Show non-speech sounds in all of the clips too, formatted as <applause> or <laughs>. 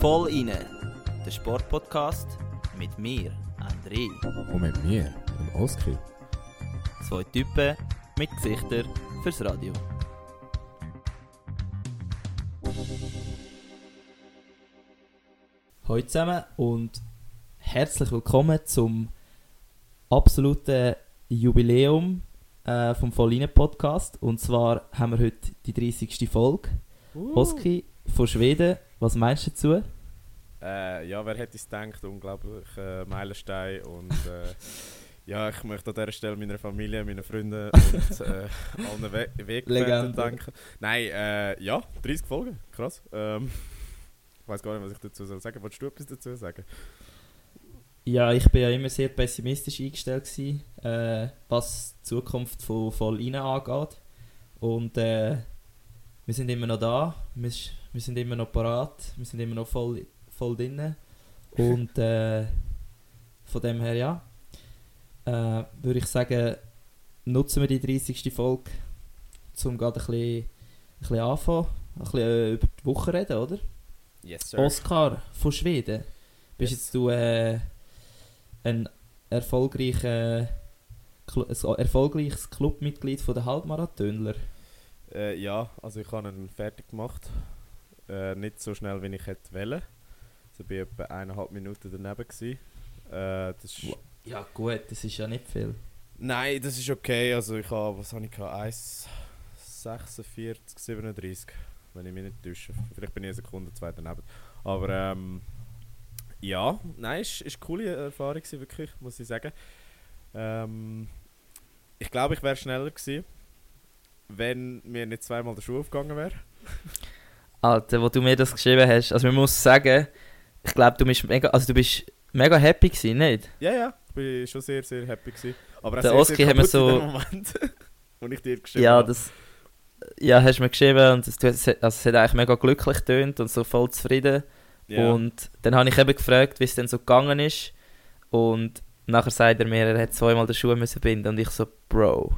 Voll inne, der Sportpodcast mit mir, André. Und mit mir, dem Oskar. Zwei Typen mit Gesichtern fürs Radio. Hallo zusammen und herzlich willkommen zum absoluten Jubiläum äh, vom Volline Podcast. Und zwar haben wir heute die 30. Folge. Oski von Schweden, was meinst du dazu? Äh, ja, wer hätte es gedacht? Unglaublich äh, Meilenstein und äh, <laughs> ja, ich möchte an dieser Stelle meiner Familie, meinen Freunden und äh, <laughs> allen We Weggefährten danken. Nein, äh, ja, 30 Folgen, krass. Ähm, <laughs> ich weiß gar nicht, was ich dazu soll sagen. Wolltest du etwas dazu sagen? Ja, ich bin ja immer sehr pessimistisch eingestellt gewesen, äh, was die Zukunft von Volline angeht. Und äh, wir sind immer noch da, wir, wir sind immer noch parat, wir sind immer noch voll, voll drin. Und äh, von dem her, ja, äh, würde ich sagen, nutzen wir die 30. Folge, um gerade ein bisschen, ein bisschen anfangen, ein bisschen äh, über die Woche reden, oder? Yes, Oskar von Schweden. Bist Yes. jetzt du äh, ein erfolgreicher, ein erfolgreiches Clubmitglied von der Halbmarathonler? Äh, ja, also ich habe ihn fertig gemacht. Äh, nicht so schnell, wie ich hätte wollen. Also ich war etwa eineinhalb Minuten daneben. Gewesen. Äh, das. Ja gut, das ist ja nicht viel. Nein, das ist okay. Also ich habe, was habe ich gehabt? 1, 46, 37, wenn ich mich nicht täusche. Vielleicht bin ich eine Sekunde, zwei daneben. Aber ähm, ja, nein, es war eine coole Erfahrung, wirklich, muss ich sagen. Ähm, ich glaube, ich wäre schneller gewesen, wenn mir nicht zweimal der Schuh aufgegangen wäre. Alter, wo du mir das geschrieben hast, also man muss sagen, ich glaube, du bist mega, also du bist mega happy gewesen, nicht? Ja, ja, ich bin schon sehr, sehr happy gewesen. Aber Der Oski hat mir so- Moment, <laughs> wo ich dir geschrieben Ja, habe. das. Ja, hast du mir geschrieben und es, also es hat eigentlich mega glücklich getönt und so voll zufrieden. Ja. Und dann habe ich eben gefragt, wie es denn so gegangen ist. Und nachher sagt er mir, er hat zweimal den Schuh müssen binden. Und ich so, Bro.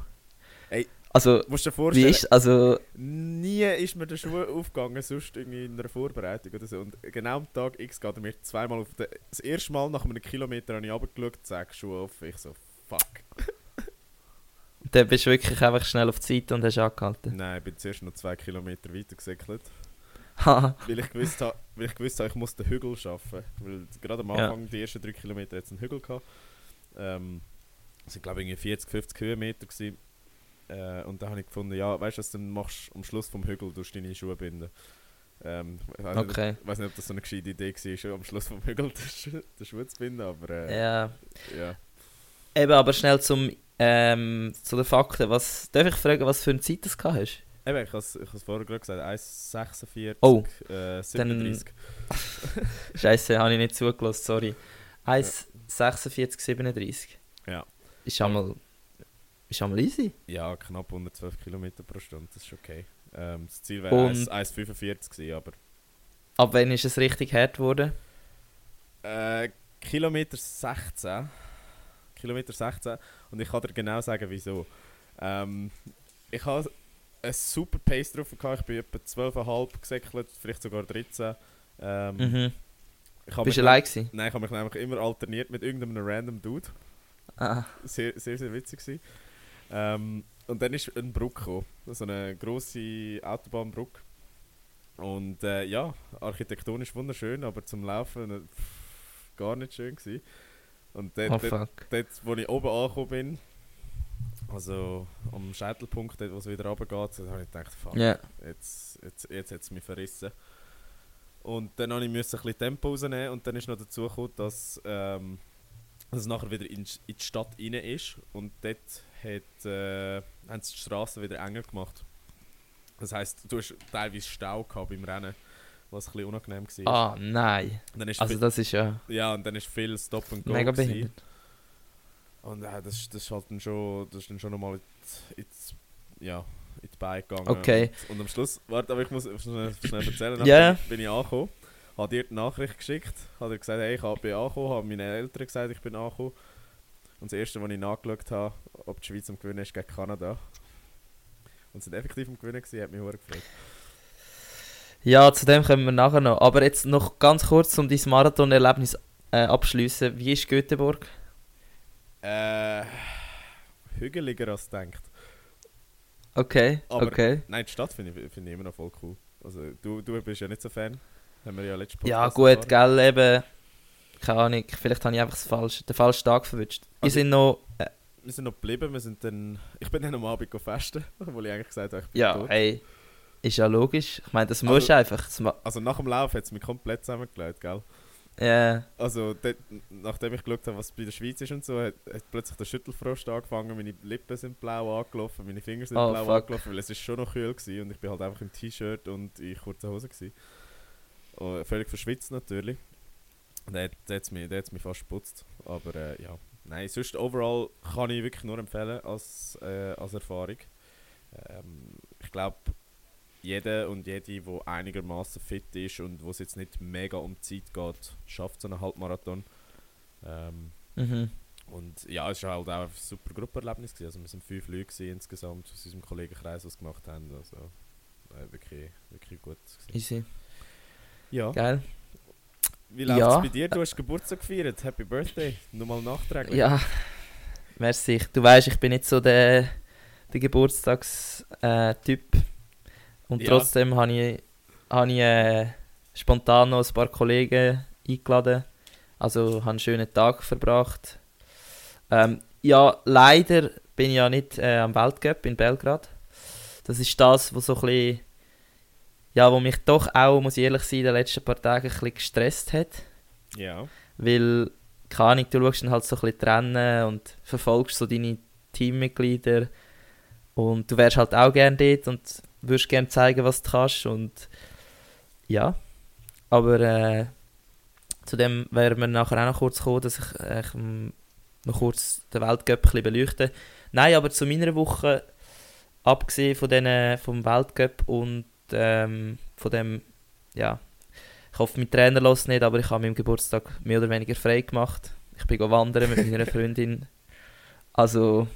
Ey, Also, Musst du dir wie vorstellen, ist, also, Nie ist mir der Schuh aufgegangen, sonst irgendwie in einer Vorbereitung oder so. Und genau am Tag X geht er mir zweimal auf den... Das erste Mal nach einem Kilometer habe ich runtergeschaut, zack, Schuh auf. Ich so, fuck. dann bist du wirklich einfach schnell auf die Seite und hast angehalten. Nein, ich bin zuerst noch zwei Kilometer weiter gesäckelt. Weil ich gewusst habe, weil ich, gewusst habe ich muss den Hügel schaffen. Weil gerade am Ja. Anfang, die ersten drei Kilometer, hat es einen Hügel gehabt. Ähm, das sind glaube ich irgendwie 40, 50 Höhenmeter gewesen. Äh, und da habe ich gefunden, ja, weißt du, was du machst am Schluss vom Hügel, du deine Schuhe binden. Ähm, ich weiß nicht, Okay. Ich weiß nicht, ob das so eine gescheite Idee war, am Schluss vom Hügel <laughs> den, Schuh- zu binden, aber äh, Ja. ja. Eben, aber schnell zum, ähm, zu den Fakten. Was, darf ich fragen, was für eine Zeit du gehabt hast? Eben, ich habe es vorher gerade gesagt, 1,46, Oh, äh, 37. <laughs> Scheiße, habe ich nicht zugelassen, sorry. 1,46, 37. Ja. Ist einmal, ist einmal easy. Ja, knapp 112 Kilometer pro Stunde, das ist okay. Ähm, das Ziel wäre Und- 1 1,45 gewesen, aber Ab wann ist es richtig hart geworden? äh, Kilometer 16. Kilometer 16 und ich kann dir genau sagen, wieso. Ähm, ich habe eine super Pace drauf gehabt, ich bin etwa 12,5 gesäckelt, vielleicht sogar 13. Ähm, Mhm. ich Bist du allein gewesen? Nein, ich habe mich nämlich immer alterniert mit irgendeinem random Dude. Ah, Sehr, sehr, sehr witzig gewesen. Ähm, und dann ist ein Brücke gekommen, so eine grosse Autobahnbrücke. Und äh, ja, architektonisch wunderschön, aber zum Laufen äh, pff, gar nicht schön gewesen. Und dort, oh dort, dort, wo ich oben angekommen bin, also am Scheitelpunkt, dort wo es wieder runtergeht, habe ich gedacht, fuck, Ja. jetzt, jetzt, jetzt hat es mich verrissen. Und dann musste ich ein bisschen Tempo rausnehmen und dann ist noch dazu gekommen, dass, ähm, dass es nachher wieder in, in die Stadt rein ist und dort hat, äh, haben sie die Straßen wieder enger gemacht. Das heisst, du hast teilweise Stau gehabt beim Rennen, was ein bisschen unangenehm war. Ah, nein. Und dann ist Also viel, das ist ja ja, und dann ist viel Stop and Go. mega gewesen. Und äh, das, ist- das ist halt dann schon, das ist dann schon nochmal die- ja, in die Beine gegangen. Okay. Und, und am Schluss, warte, aber ich muss schnell, schnell erzählen. <laughs> Nachher bin ich angekommen, habe dir die Nachricht geschickt, habe dir gesagt, hey, ich bin angekommen, habe meinen Eltern gesagt, ich bin angekommen. Und das erste, was ich nachgeschaut habe, ob die Schweiz am Gewinnen ist gegen Kanada. Und und sind effektiv am Gewinnen gewesen, hat mich sehr gefreut. Ja, zu dem kommen wir nachher noch. Aber jetzt noch ganz kurz, um dein Marathon-Erlebnis äh, abschließen. Wie ist Göteborg? Äh, hügeliger als denkt. Okay, Aber- okay. Nein, die Stadt finde ich, finde ich immer noch voll cool. Also du, du bist ja nicht so Fan. Haben wir ja letztes Ja, Podcast gut, erfahren. gell, eben. Keine Ahnung, vielleicht habe ich einfach das falsche, den falschen Tag verwünscht. Wir Also- sind noch. Äh, Wir sind noch geblieben, wir sind dann... Ich bin dann am Abend festen, <laughs> obwohl ich eigentlich gesagt habe, ich bin ja, tot. ey. Ist ja logisch. Ich meine, das Also- musst du einfach. Das Also nach dem Lauf hat es mich komplett zusammengelegt, gell? Ja, Also, dort, nachdem ich geschaut habe, was bei der Schweiz ist und so, hat, hat plötzlich der Schüttelfrost angefangen, meine Lippen sind blau angelaufen, meine Finger sind Oh, blau fuck. angelaufen, weil es ist schon noch kühl war und ich bin halt einfach im T-Shirt und in kurzen Hosen. Gewesen. Oh, völlig verschwitzt natürlich. Der hat der hat's mich, der hat's mich fast geputzt. Aber äh, ja, nein, sonst overall kann ich wirklich nur empfehlen als, äh, als Erfahrung. Ähm, ich glaube, jeder und jede, die einigermaßen fit ist und wo es jetzt nicht mega um die Zeit geht, schafft so einen Halbmarathon. Ähm, mhm. und ja, es war halt auch ein super Gruppenerlebnis. Gewesen. Also wir sind fünf Leute insgesamt aus unserem Kollegenkreis, es gemacht haben. Also äh, wirklich, wirklich gut. Gewesen. Easy. Ja. Geil. Wie läuft Ja. es bei dir? Du hast Geburtstag gefeiert. Happy Birthday. Nochmal nachträglich. Ja, merci. Du weißt, ich bin nicht so der, der Geburtstagstyp. Und Ja. trotzdem habe ich, habe ich äh, spontan noch ein paar Kollegen eingeladen. Also habe einen schönen Tag verbracht. Ähm, ja, leider bin ich ja nicht äh, am Weltcup in Belgrad. Das ist das, was so ein bisschen, ja, wo mich doch auch, muss ich ehrlich sein, in den letzten paar Tagen ein bisschen gestresst hat. Ja. Weil, keine Ahnung, du schaust dann halt so ein bisschen trennen und verfolgst so deine Teammitglieder. Und du wärst halt auch gerne dort und würdest gerne zeigen, was du kannst. Und ja, aber äh, zu dem werden wir nachher auch noch kurz kommen, dass ich äh, noch kurz den Weltcup ein bisschen beleuchte. Nein, aber zu meiner Woche, abgesehen von den, vom Weltcup und ähm, von dem, ja, ich hoffe, mein Trainer lässt nicht, aber ich habe meinem Geburtstag mehr oder weniger frei gemacht. Ich bin wandern mit meiner <laughs> Freundin. Also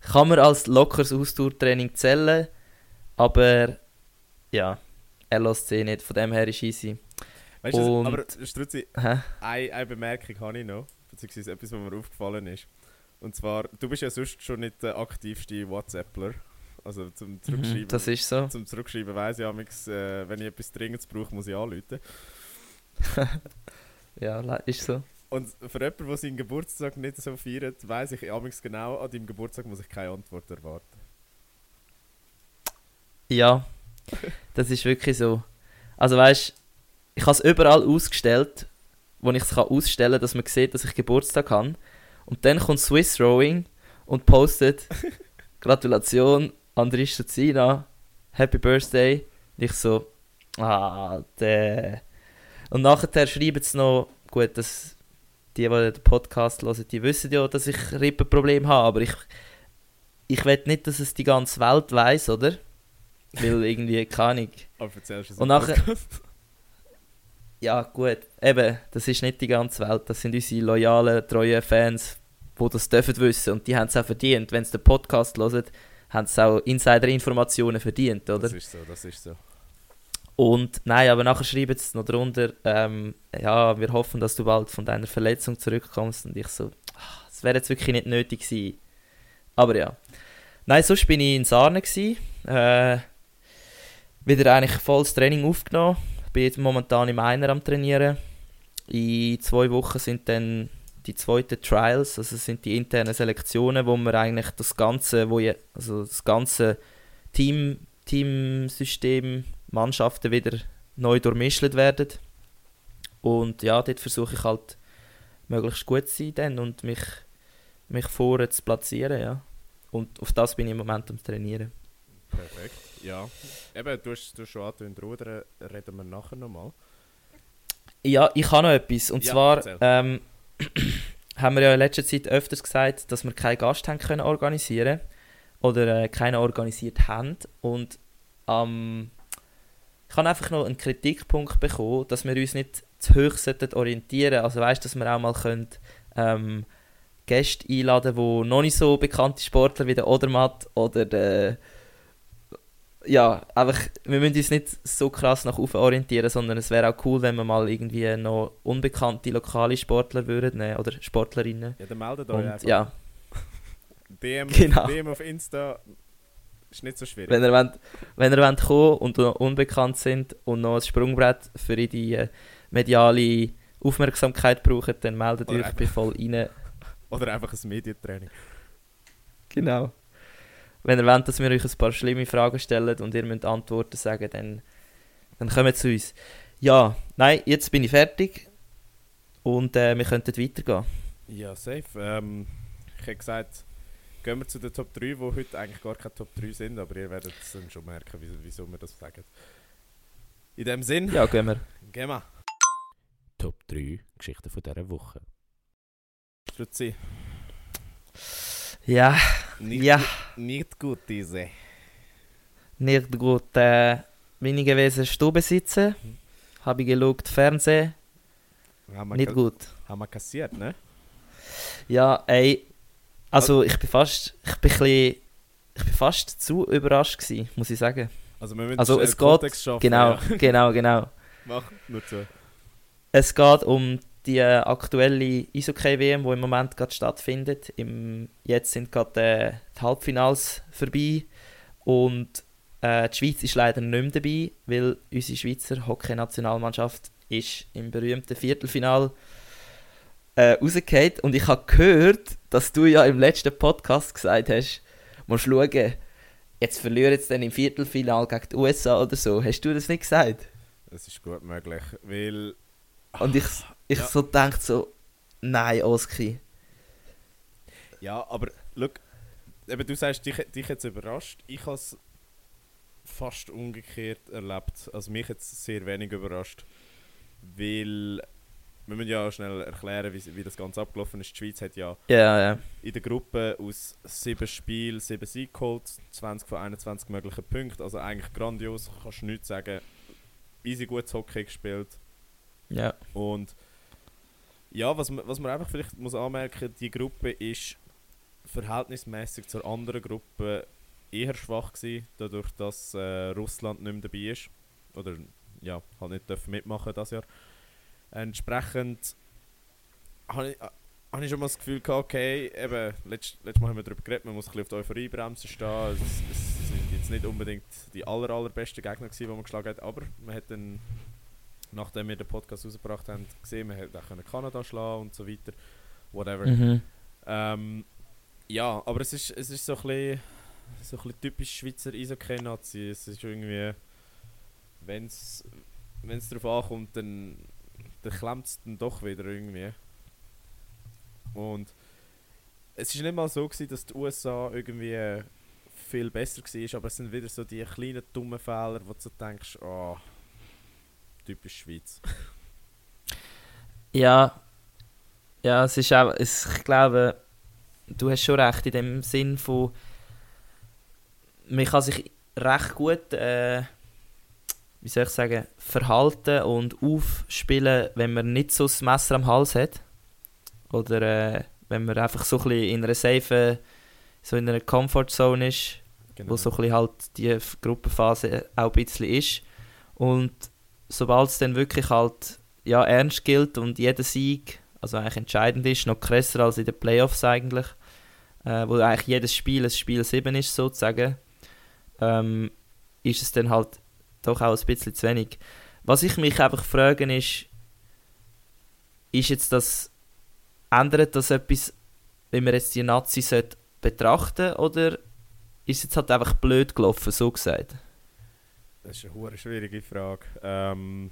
kann man als lockeres Ausdauertraining zählen, aber ja, er lässt sie nicht, von dem her ist easy. Weißt du, Und- aber Strutzi, Hä? eine, eine Bemerkung habe ich noch, beziehungsweise etwas, was mir aufgefallen ist. Und zwar, du bist ja sonst schon nicht der aktivste WhatsAppler. Also zum Zurückschreiben. Mhm, das ist so. Zum Zurückschreiben weiss ich amigs, äh, wenn ich etwas Dringendes brauche, muss ich anrufen. <laughs> Ja, ist so. Und für jemanden, der seinen Geburtstag nicht so feiert, weiss ich amigs genau, an deinem Geburtstag muss ich keine Antwort erwarten. Ja, das ist wirklich so. Also weißt, ich habe es überall ausgestellt, wo ich es ausstellen kann, dass man sieht, dass ich Geburtstag habe. Und dann kommt Swiss Rowing und postet <laughs> Gratulation Andris Stazina, Happy Birthday. Und ich so, ah, der. Und nachher schreiben sie noch, gut, dass die, die den Podcast hören, die wissen ja, dass ich Rippenproblem habe, aber ich, ich will nicht, dass es die ganze Welt weiß, oder? Weil irgendwie, keine Ahnung. Aber erzählst du es Und nachher-? <laughs> Ja, gut, eben, das ist nicht die ganze Welt. Das sind unsere loyalen, treuen Fans, die das dürfen wissen. Und die haben es auch verdient. Wenn sie den Podcast hören, haben sie auch Insider-Informationen verdient, oder? Das ist so, das ist so. Und nein, aber nachher schreiben sie noch drunter, ähm, ja, wir hoffen, dass du bald von deiner Verletzung zurückkommst. Und ich so, ah, das wäre jetzt wirklich nicht nötig gewesen. Aber ja. Nein, sonst bin ich in Sarne gewesen. Äh, wieder eigentlich volles Training aufgenommen. Ich bin jetzt momentan im Einer am Trainieren. In zwei Wochen sind dann die zweiten Trials, also sind die internen Selektionen, wo wir eigentlich das ganze, wo je, also das ganze Team, Teamsystem, Mannschaften wieder neu durchmischt werden. Und ja, dort versuche ich halt möglichst gut zu sein dann und mich, mich vorne zu platzieren, ja. Und auf das bin ich im Moment am Trainieren. Perfekt. Ja. Eben, du hast, du hast schon angetönt, Rudern reden wir nachher nochmal. Ja, ich habe noch etwas. Und Ja, zwar ähm, <clears throat> haben wir ja in letzter Zeit öfters gesagt, dass wir keinen Gast haben können organisieren oder äh, keinen organisiert haben. Und ähm, ich habe einfach noch einen Kritikpunkt bekommen, dass wir uns nicht zu hoch sollten orientieren Also weißt, dass wir auch mal können, ähm, Gäste einladen, die noch nicht so bekannte Sportler wie der Odermatt oder der ja, einfach, wir müssen uns nicht so krass nach oben orientieren, sondern es wäre auch cool, wenn wir mal irgendwie noch unbekannte lokale Sportler würden nehmen, oder Sportlerinnen. Ja, dann meldet euch Und einfach. ja, <laughs> DM, <laughs> Genau. DM auf Insta ist nicht so schwierig. wenn ihr, wollt, wenn ihr wollt kommen und noch unbekannt sind und noch ein Sprungbrett für die äh, mediale Aufmerksamkeit brauchen, dann meldet Oder euch bei voll rein. <laughs> Oder einfach ein Medientraining. Genau. Wenn ihr wollt, dass wir euch ein paar schlimme Fragen stellen und ihr müsst Antworten sagen, dann, dann kommt zu uns. Ja, nein, jetzt bin ich fertig und äh, wir könnten weitergehen. Ja, safe. Ähm, ich hätte gesagt, gehen wir zu den Top 3, die heute eigentlich gar keine Top 3 sind, aber ihr werdet es dann schon merken, wieso, wieso wir das sagen. In dem Sinn, Ja, gehen wir. gehen wir. Top 3 Geschichten von dieser Woche. Stutzi. Ja, Nicht, ja, nicht gut, diese. nicht gut. Äh, bin ich gewesen Stube sitzen, habe ich geschaut, Fernsehen, nicht gut. haben wir kassiert, ne? Ja, ey, also ich bin fast, ich bin bisschen, ich bin fast zu überrascht gewesen, muss ich sagen. Also, wir müssen Also, es geht- schaffen. Genau, Ja. genau, genau. <laughs> Mach nur zu. Es geht um die aktuelle Eishockey-WM, die im Moment gerade stattfindet. Im, jetzt sind gerade äh, die Halbfinals vorbei und äh, die Schweiz ist leider nicht mehr dabei, weil unsere Schweizer Hockey-Nationalmannschaft ist im berühmten Viertelfinal äh, rausgefallen. Und ich habe gehört, dass du ja im letzten Podcast gesagt hast, musst schauen, jetzt verlieren sie dann im Viertelfinal gegen die USA oder so. Hast du das nicht gesagt? Es ist gut möglich, weil... Und ich, ich Ja. so denkt so, nein, Oski. Ja, aber look, eben du sagst, dich, dich jetzt überrascht. Ich habe es fast umgekehrt erlebt. Also mich hat es sehr wenig überrascht. Weil, wir müssen ja schnell erklären, wie, wie das Ganze abgelaufen ist. Die Schweiz hat ja Ja, ja. in der Gruppe aus sieben Spielen sieben Siege geholt, 20 von 21 möglichen Punkten. Also eigentlich grandios, kannst du nichts sagen. Easy gutes Hockey gespielt. Ja. Und ja, was man, was man einfach vielleicht muss anmerken, die Gruppe ist verhältnismäßig zur anderen Gruppe eher schwach gewesen, dadurch, dass äh, Russland nicht mehr dabei ist. Oder ja, halt nicht dürfen mitmachen das Jahr. Entsprechend habe ich, äh, habe ich schon mal das Gefühl gehabt, okay, eben, letzt, letztes Mal haben wir darüber geredet, man muss ein bisschen auf die Euphorie-Bremse stehen. Es, es sind jetzt nicht unbedingt die aller, allerbesten Gegner gewesen, die man geschlagen hat, aber man hat dann nachdem wir den Podcast rausgebracht haben, gesehen, wir hätten auch Kanada schlagen und so weiter. Whatever. Mhm. Ähm, ja, aber es ist, es ist so ein bisschen, so ein bisschen typisch Schweizer Eishockey-Nazi. Es ist irgendwie, wenn es darauf ankommt, dann, dann klemmt es dann doch wieder irgendwie. Und es ist nicht mal so gewesen, dass die USA irgendwie viel besser war, aber es sind wieder so die kleinen dummen Fehler, wo du so denkst, oh, typisch Schweiz. Ja. Ja, es ist auch, es, ich glaube, du hast schon recht in dem Sinn von, man kann sich recht gut, äh, wie soll ich sagen, verhalten und aufspielen, wenn man nicht so das Messer am Hals hat. Oder äh, wenn man einfach so ein bisschen in einer safe, so in einer Comfortzone ist. Genau. wo so ein bisschen halt die Gruppenphase auch ein bisschen ist. Und sobald es dann wirklich halt ja, ernst gilt und jeder Sieg, also eigentlich entscheidend ist, noch krasser als in den Playoffs eigentlich, äh, wo eigentlich jedes Spiel ein Spiel 7 ist sozusagen, ähm, ist es dann halt doch auch ein bisschen zu wenig. Was ich mich einfach frage ist, ist jetzt das, ändert das etwas, wenn man jetzt die Nazis sollte betrachten oder ist es jetzt halt einfach blöd gelaufen, so gesagt? Das ist eine schwierige Frage. Ähm,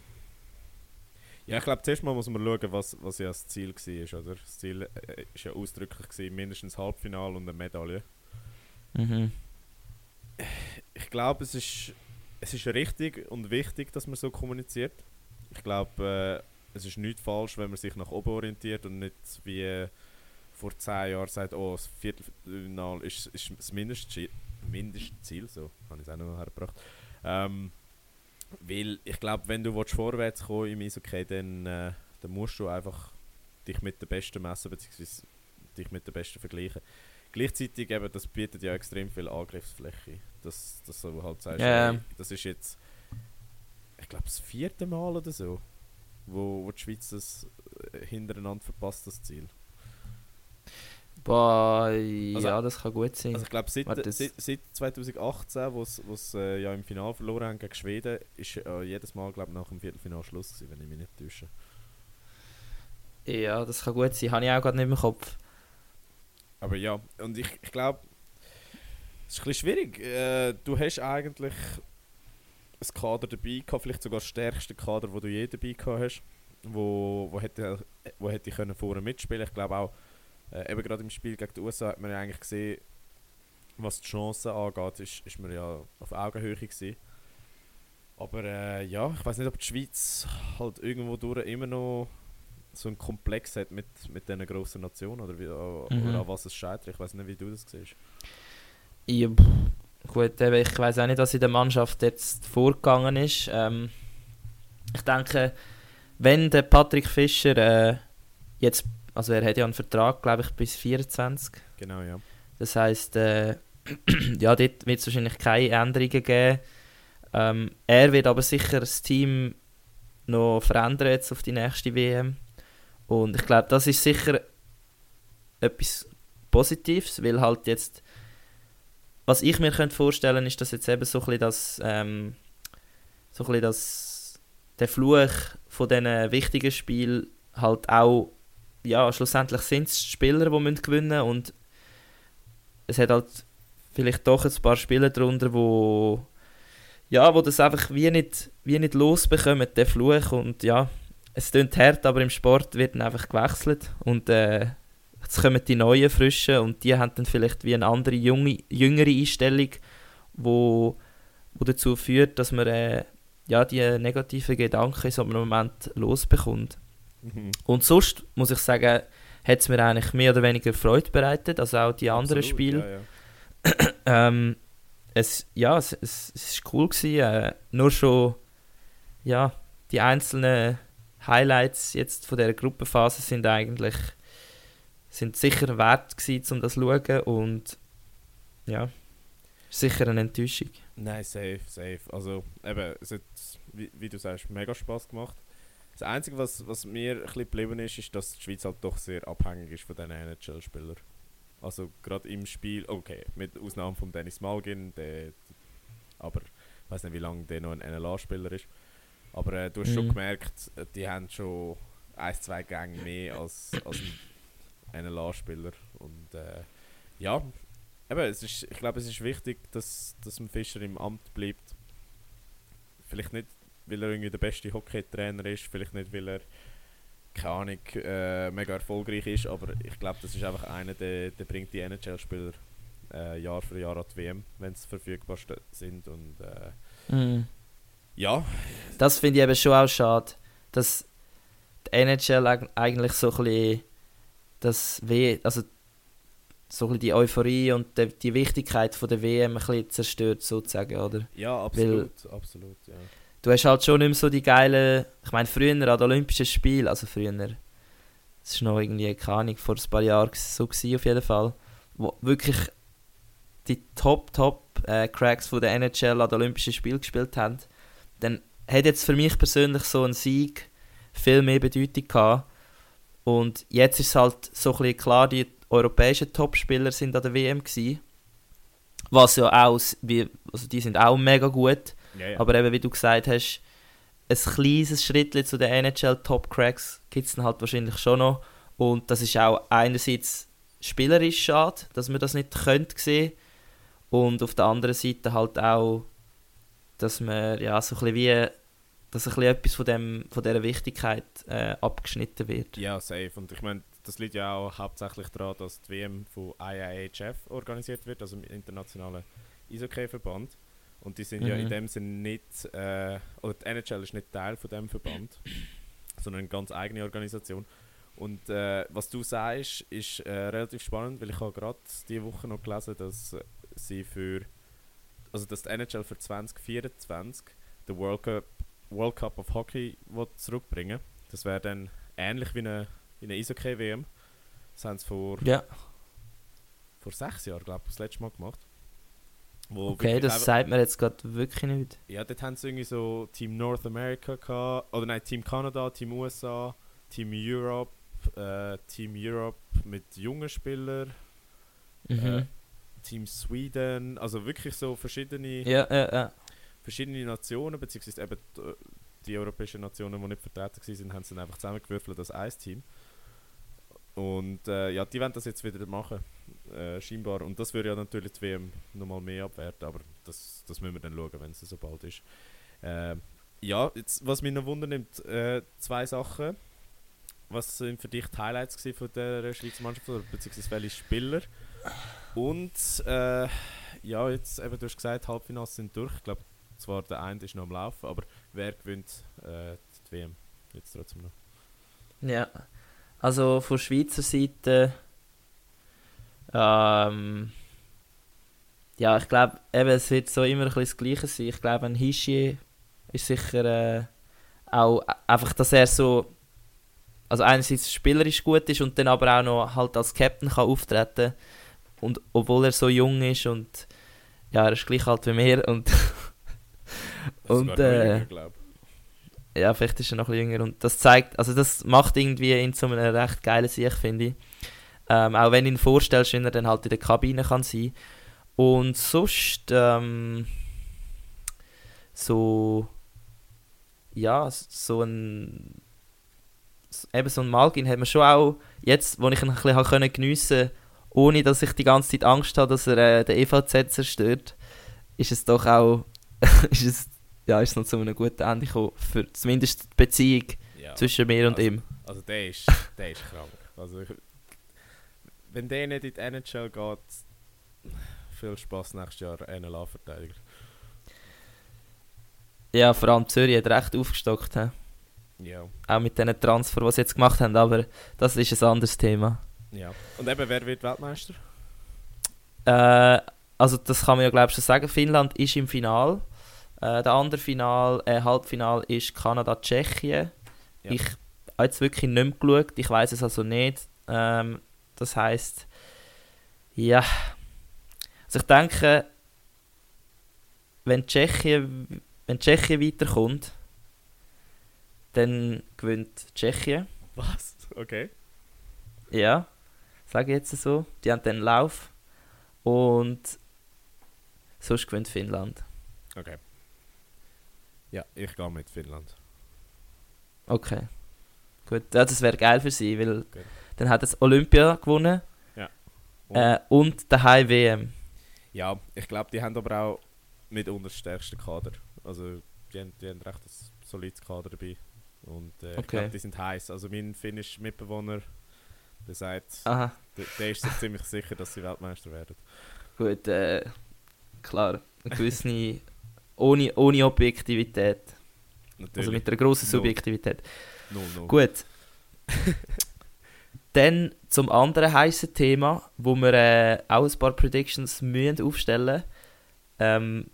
ja, ich glaube, zuerst mal muss man schauen, was, was ja das Ziel war. Oder? Das Ziel äh, ist ja ausdrücklich gewesen, mindestens Halbfinale und eine Medaille. Mhm. Ich glaube, es ist, es ist richtig und wichtig, dass man so kommuniziert. Ich glaube, äh, es ist nicht falsch, wenn man sich nach oben orientiert und nicht wie vor zehn Jahren sagt, oh, das Viertelfinale ist, ist das Mindestziel. Mindestziel, so habe ich es auch noch hergebracht. Ähm, weil ich glaube, wenn du willst, vorwärts kommen im Eishockey, dann, äh, dann musst du einfach dich mit den Besten messen, beziehungsweise dich mit den Besten vergleichen. Gleichzeitig eben, das bietet ja extrem viel Angriffsfläche. Das, das du halt sagst, hey, das ist jetzt, ich glaube, das vierte Mal oder so, wo, wo die Schweiz das äh, hintereinander verpasst, das Ziel. Boah, ja, Also- das kann gut sein. Also ich glaube, seit, seit, seit 2018, wo sie äh, ja im Finale verloren haben gegen Schweden, ist äh, jedes Mal, glaube nach dem Viertelfinale Schluss gewesen, wenn ich mich nicht täusche. ja, das kann gut sein. Habe ich auch gerade nicht im Kopf. Aber ja, und ich, ich glaube, es ist ein bisschen schwierig. Äh, du hast eigentlich ein Kader dabei gehabt, vielleicht sogar das stärkste Kader, wo du je dabei gehabt hast, wo, wo hätte, wo hätte können vorne mitspielen. Ich glaube auch, äh, eben gerade im Spiel gegen die USA hat man ja eigentlich gesehen, was die Chancen angeht, ist, ist man ja auf Augenhöhe gewesen. Aber äh, ja, ich weiß nicht, ob die Schweiz halt irgendwo durch immer noch so einen Komplex hat mit, mit diesen grossen Nationen oder, wie, Mhm. oder an was es scheitert. Ich weiß nicht, wie du das siehst. Ja, gut, ich weiß auch nicht, was in der Mannschaft jetzt vorgegangen ist. Ähm, ich denke, wenn der Patrick Fischer äh, jetzt, also er hat ja einen Vertrag, glaube ich, bis 24. Genau, ja. Das heißt, äh, <clears throat> ja, dort wird es wahrscheinlich keine Änderungen geben. Ähm, er wird aber sicher das Team noch verändern jetzt auf die nächste WM. Und ich glaube, das ist sicher etwas Positives, weil halt jetzt, was ich mir könnte vorstellen, ist, dass jetzt eben so ein bisschen das, ähm, so ein bisschen das, der Fluch von diesen wichtigen Spielen halt auch, ja, schlussendlich sind es die Spieler, die müssen gewinnen und es hat halt vielleicht doch ein paar Spieler darunter, wo ja, wo das einfach wie nicht, wie nicht losbekommen, der Fluch und ja, es klingt hart, aber im Sport wird dann einfach gewechselt und äh, jetzt kommen die neuen Frischen und die haben dann vielleicht wie eine andere junge, jüngere Einstellung, wo, wo dazu führt, dass man äh, ja, die negativen Gedanken in so einem Moment losbekommt. Mhm. Und sonst muss ich sagen, hat es mir eigentlich mehr oder weniger Freude bereitet, also auch die anderen Absolut, Spiele. Ja, ja. <clears throat> Ähm, es, ja, es, es, es ist cool gewesen. Äh, nur schon, ja, die einzelnen Highlights jetzt von der Gruppenphase sind eigentlich sind sicher wert gewesen, um das zu schauen und ja, sicher eine Enttäuschung. Nein, safe, safe. Also, eben, es hat, wie, wie du sagst, mega Spaß gemacht. Das Einzige, was, was mir ein bisschen geblieben ist, ist, dass die Schweiz halt doch sehr abhängig ist von diesen NHL-Spielern. Also, gerade im Spiel, okay, mit Ausnahme von Dennis Malgin, der, aber ich weiß nicht, wie lange der noch ein NLA-Spieler ist. Aber äh, du hast schon Mhm. gemerkt, äh, die haben schon ein, zwei Gänge mehr als, als ein NLA-Spieler. Und äh, ja, Eben, es ist, ich glaube, es ist wichtig, dass, dass ein Fischer im Amt bleibt. Vielleicht nicht, weil er irgendwie der beste Hockeytrainer ist, vielleicht nicht, weil er, keine Ahnung, äh, mega erfolgreich ist, aber ich glaube, das ist einfach einer, der, der bringt die NHL-Spieler äh, Jahr für Jahr an die WM, wenn sie verfügbar sind. Und äh, Mhm. ja, Das finde ich eben schon auch schade, dass die NHL eig- eigentlich so ein bisschen das w also so ein bisschen die Euphorie und die, die Wichtigkeit von der WM ein bisschen zerstört sozusagen, oder? ja, absolut, absolut, ja. Du hast halt schon nicht mehr so die geilen, ich meine früher an den Olympischen Spielen, also früher, es ist noch irgendwie, keine Ahnung, vor ein paar Jahren so gewesen auf jeden Fall, wo wirklich die Top, Top äh, Cracks von der NHL an den Olympischen Spielen gespielt haben, dann hat jetzt für mich persönlich so ein Sieg viel mehr Bedeutung gehabt. Und jetzt ist es halt so ein bisschen klar, die europäischen Topspieler sind an der WM gewesen. Was ja auch, also die sind auch mega gut. Ja, ja. Aber eben, wie du gesagt hast, ein kleines Schritt zu den NHL Top Cracks gibt es dann halt wahrscheinlich schon noch. Und das ist auch einerseits spielerisch schade, dass man das nicht könnte sehen. Und auf der anderen Seite halt auch, dass man ja so ein bisschen wie, dass ein bisschen etwas von, dem, von dieser Wichtigkeit äh, abgeschnitten wird. Ja, safe. Und ich meine, das liegt ja auch hauptsächlich daran, dass die WM von IIHF organisiert wird, also im internationalen Eishockey-Verband. Und die sind ja in Mhm. dem Sinne nicht, äh, oder die NHL ist nicht Teil von dem Verband, <clears throat> sondern eine ganz eigene Organisation. Und äh, was du sagst, ist äh, relativ spannend, weil ich habe gerade diese Woche noch gelesen, dass sie für, also dass die NHL für 2024 den World Cup, World Cup of Hockey will zurückbringen Das wäre dann ähnlich wie eine, wie eine Eishockey-WM. Das haben sie vor Ja. vor sechs Jahren, glaube ich, das letzte Mal gemacht. Okay, das sagt mir jetzt gerade wirklich nicht. Ja, dort haben sie irgendwie so Team North America gehabt, oder nein, Team Kanada, Team USA, Team Europe, äh, Team Europe mit jungen Spielern, Mhm. Äh, Team Sweden, also wirklich so verschiedene, ja, ja, ja. verschiedene Nationen, beziehungsweise eben die, die europäischen Nationen, die nicht vertreten waren, haben sie dann einfach zusammengewürfelt als ein Team. Und äh, ja, die wollen das jetzt wieder machen, äh, scheinbar. Und das würde ja natürlich die WM nochmal mehr abwerten, aber das, das müssen wir dann schauen, wenn es so bald ist. Äh, ja, jetzt, was mich noch wundernimmt, äh, zwei Sachen. Was sind für dich die Highlights von der Schweizer Mannschaft, oder beziehungsweise welche Spieler? Und äh, ja, jetzt eben, du hast gesagt, Halbfinals sind durch. Ich glaube, zwar der eine ist noch am Laufen, aber wer gewinnt äh, die WM jetzt trotzdem noch? Ja, also von Schweizer Seite, ähm, ja, ich glaube, eben, es wird so immer ein bisschen das Gleiche sein. Ich glaube, ein Hischier ist sicher äh, auch einfach, dass er so, also einerseits spielerisch gut ist und dann aber auch noch halt als Captain kann auftreten und obwohl er so jung ist und ja, er ist gleich alt wie mir und <laughs> Und, äh, jünger. Ja, vielleicht ist er noch ein bisschen jünger. Und das zeigt, also das macht irgendwie ihn zu einem recht geilen Sieg, finde ich. Ähm, auch wenn du ihn vorstellst, wenn er dann halt in der Kabine kann sein. Und sonst, ähm, so, ja, so ein, eben so ein Malgin hat man schon auch, jetzt, wo ich ihn ein bisschen können geniessen ohne dass ich die ganze Zeit Angst habe, dass er äh, den EVZ zerstört, ist es doch auch, <laughs> ist es, ja, ist es noch zu einem guten Ende gekommen, für zumindest die Beziehung Ja. zwischen mir und also, ihm. Also der ist, der ist krank. Also ich, wenn der nicht in die NHL geht, viel Spaß nächstes Jahr NLA-Verteidiger. Ja, vor allem Zürich hat recht aufgestockt, he? Ja. auch mit diesen Transfer, die sie jetzt gemacht haben, aber das ist ein anderes Thema. ja. Und eben, wer wird Weltmeister? Äh, also das kann man ja glaube ich schon sagen, Finnland ist im Final. Äh, der andere Final, äh, Halbfinal ist Kanada-Tschechien. Ja. Ich habe jetzt wirklich nicht mehr geschaut, ich weiß es also nicht. Ähm, das heißt, ja. Also ich denke, wenn Tschechien, wenn Tschechien weiterkommt, dann gewinnt Tschechien. Was? Okay. Ja, sage ich jetzt so. Die haben dann Lauf. Und sonst gewinnt Finnland. Okay. Ja, ich gehe mit Finnland. Okay. Gut, ja, das wäre geil für sie, weil Okay. dann hat es Olympia gewonnen Und, äh, und daheim WM. ja, ich glaube, die haben aber auch mitunter das stärkste Kader. Also, die haben, die haben recht ein solides Kader dabei. Und äh, ich Okay. glaube, die sind heiß. Also, mein finnischer Mitbewohner, der sagt, der, der ist sich ziemlich sicher, dass sie Weltmeister werden. gut, äh, klar. Eine gewisse, <laughs> ohne, ohne Objektivität. Natürlich. Also mit einer grossen. Subjektivität. Null, null. Gut. <laughs> Dann zum anderen heißen Thema, wo wir äh, auch ein paar Predictions müssen aufstellen ähm,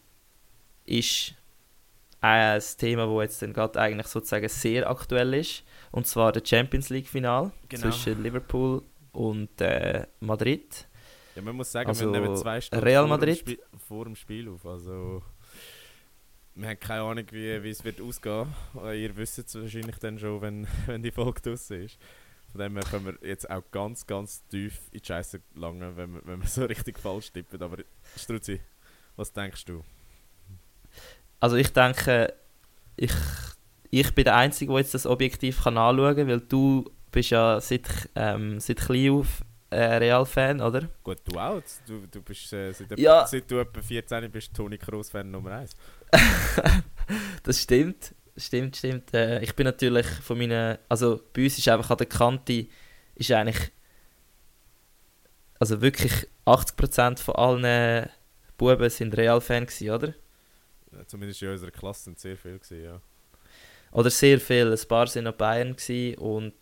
ist ein Thema, wo jetzt dann gerade eigentlich sozusagen sehr aktuell ist. Und zwar der Champions League Final Genau. zwischen Liverpool und äh, Madrid. Ja, man muss sagen, Also, wir nehmen zwei Stunden Real vor, Madrid? Dem Spiel, vor dem Spiel auf. Also, wir haben keine Ahnung, wie, wie es wird ausgehen. Äh, Ihr wisst es wahrscheinlich dann schon, wenn, <laughs> wenn die Folge draussen ist. Von dem her können wir jetzt auch ganz, ganz tief in die Scheiße gelangen, wenn wir, wenn wir so richtig falsch tippen. Aber Struzzi, was denkst du? Also ich denke, ich, ich bin der Einzige, der jetzt das objektiv kann anschauen kann, weil du bist ja seit, ähm, seit klein auf äh, Real-Fan, oder? Gut, du auch. Du, du bist, äh, seit, Ja. seit du etwa 14 bist, Toni Kroos-Fan Nummer 1. <laughs> das stimmt, stimmt, stimmt. Äh, ich bin natürlich von meinen, also bei uns ist einfach an der Kante, ist eigentlich, also wirklich 80% von allen Buben sind Real-Fan gewesen, oder? Ja, Zumindest in unserer Klasse sind sehr viele gewesen, ja. Oder sehr viel, ein paar sind noch Bayern gewesen und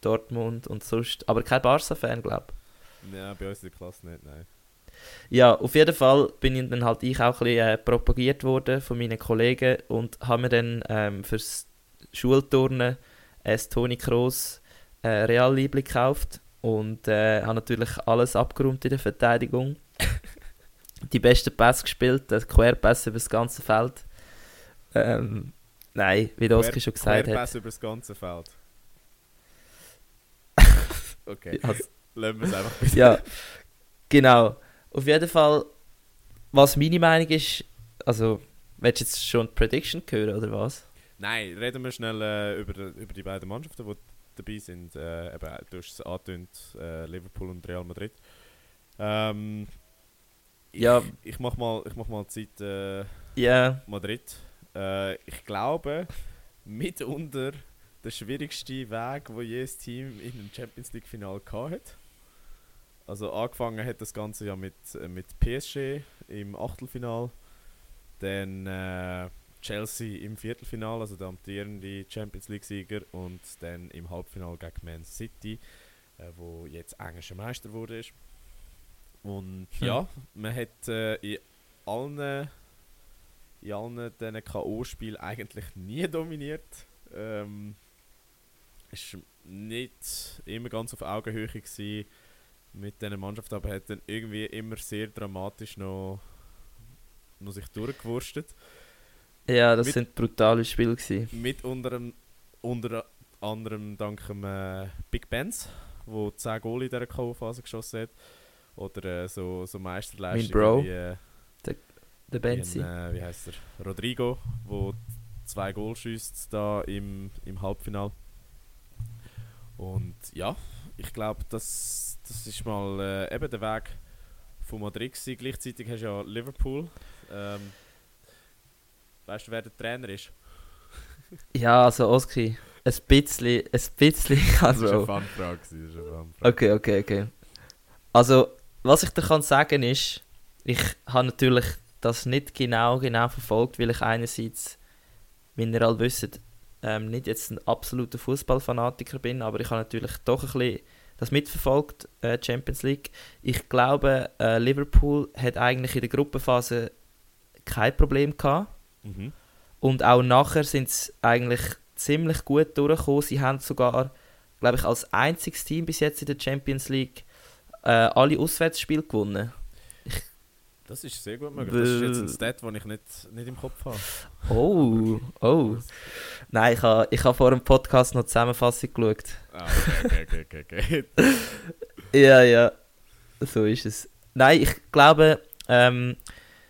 Dortmund und sonst, aber kein Barca-Fan, glaube ich. Ja, bei uns in der Klasse nicht, nein. Ja, auf jeden Fall bin ich dann halt ich auch ein bisschen äh, propagiert worden von meinen Kollegen und habe mir dann ähm, fürs Schulturnen ein Toni Kroos äh, Real-Liebling gekauft. und äh, habe natürlich alles abgeräumt in der Verteidigung. <laughs> die besten Pässe gespielt, der Querpass über das ganze Feld. Ähm, nein, wie der Oskar schon gesagt hat. Querpass über das ganze Feld. <laughs> okay, Also, lassen wir es einfach bitte. ja, genau. Auf jeden Fall, was meine Meinung ist, also, willst du jetzt schon die Prediction hören oder was? Nein, reden wir schnell äh, über, die- über die beiden Mannschaften, die dabei sind. Äh, eben, du hast es angetönt, äh, Liverpool und Real Madrid. Ähm, ich, Ja. ich mach mal, ich mach mal Zeit äh, Ja, Madrid. Äh, ich glaube, mitunter der schwierigste Weg, wo jedes Team in einem Champions League Final hat. Also angefangen hat das Ganze ja mit, äh, mit PSG im Achtelfinal, dann äh, Chelsea im Viertelfinal, also der amtierende Champions League Sieger, und dann im Halbfinal gegen Man City, äh, wo jetzt englischer Meister wurde. Ist. Und Hm. ja, man hat äh, in allen in allen diesen K.O.-Spielen eigentlich nie <laughs> dominiert. Ähm, ist nicht immer ganz auf Augenhöhe gewesen mit dieser Mannschaft, aber hat dann irgendwie immer sehr dramatisch noch, noch sich durchgewurstet. ja, das Mit- sind brutale Spiele gewesen. Mit unter, unter anderem dank dem äh, Big Benz, wo 10 Goal in dieser K.O.-Phase geschossen hat. Oder äh, so, so Meisterleistungen wie, äh, Der wie, ein, Benzi. äh, wie heißt er? Rodrigo, wo zwei Goal schießt da im, im Halbfinal. Und ja, ich glaube, das, das ist mal äh, eben der Weg von Madrid gewesen. Gleichzeitig hast du ja Liverpool. Ähm, weißt du, wer der Trainer ist? Ja, also Oski, ein bisschen, ein bisschen, Das war eine also... Fanfrage. gewesen, Das ist eine Fanfrage. Okay, okay, okay. Also, was ich dir kann sagen ist, ich habe natürlich das nicht genau, genau verfolgt, weil ich einerseits, wie ihr alle wisst, ähm, nicht jetzt ein absoluter Fußballfanatiker bin, aber ich habe natürlich doch ein bisschen das mitverfolgt, äh, Champions League. Ich glaube, äh, Liverpool hat eigentlich in der Gruppenphase kein Problem gehabt. Mhm. Und auch nachher sind sie eigentlich ziemlich gut durchgekommen. Sie haben sogar, glaube ich, als einziges Team bis jetzt in der Champions League äh, alle Auswärtsspiele gewonnen. Das ist sehr gut möglich. Das ist jetzt ein Stat, den ich nicht, nicht im Kopf habe. Oh, oh. Nein, ich habe ich ha vor dem Podcast noch die Zusammenfassung geschaut. Ah, okay, okay, okay. <laughs> Ja, ja. So ist es. Nein, ich glaube, ähm,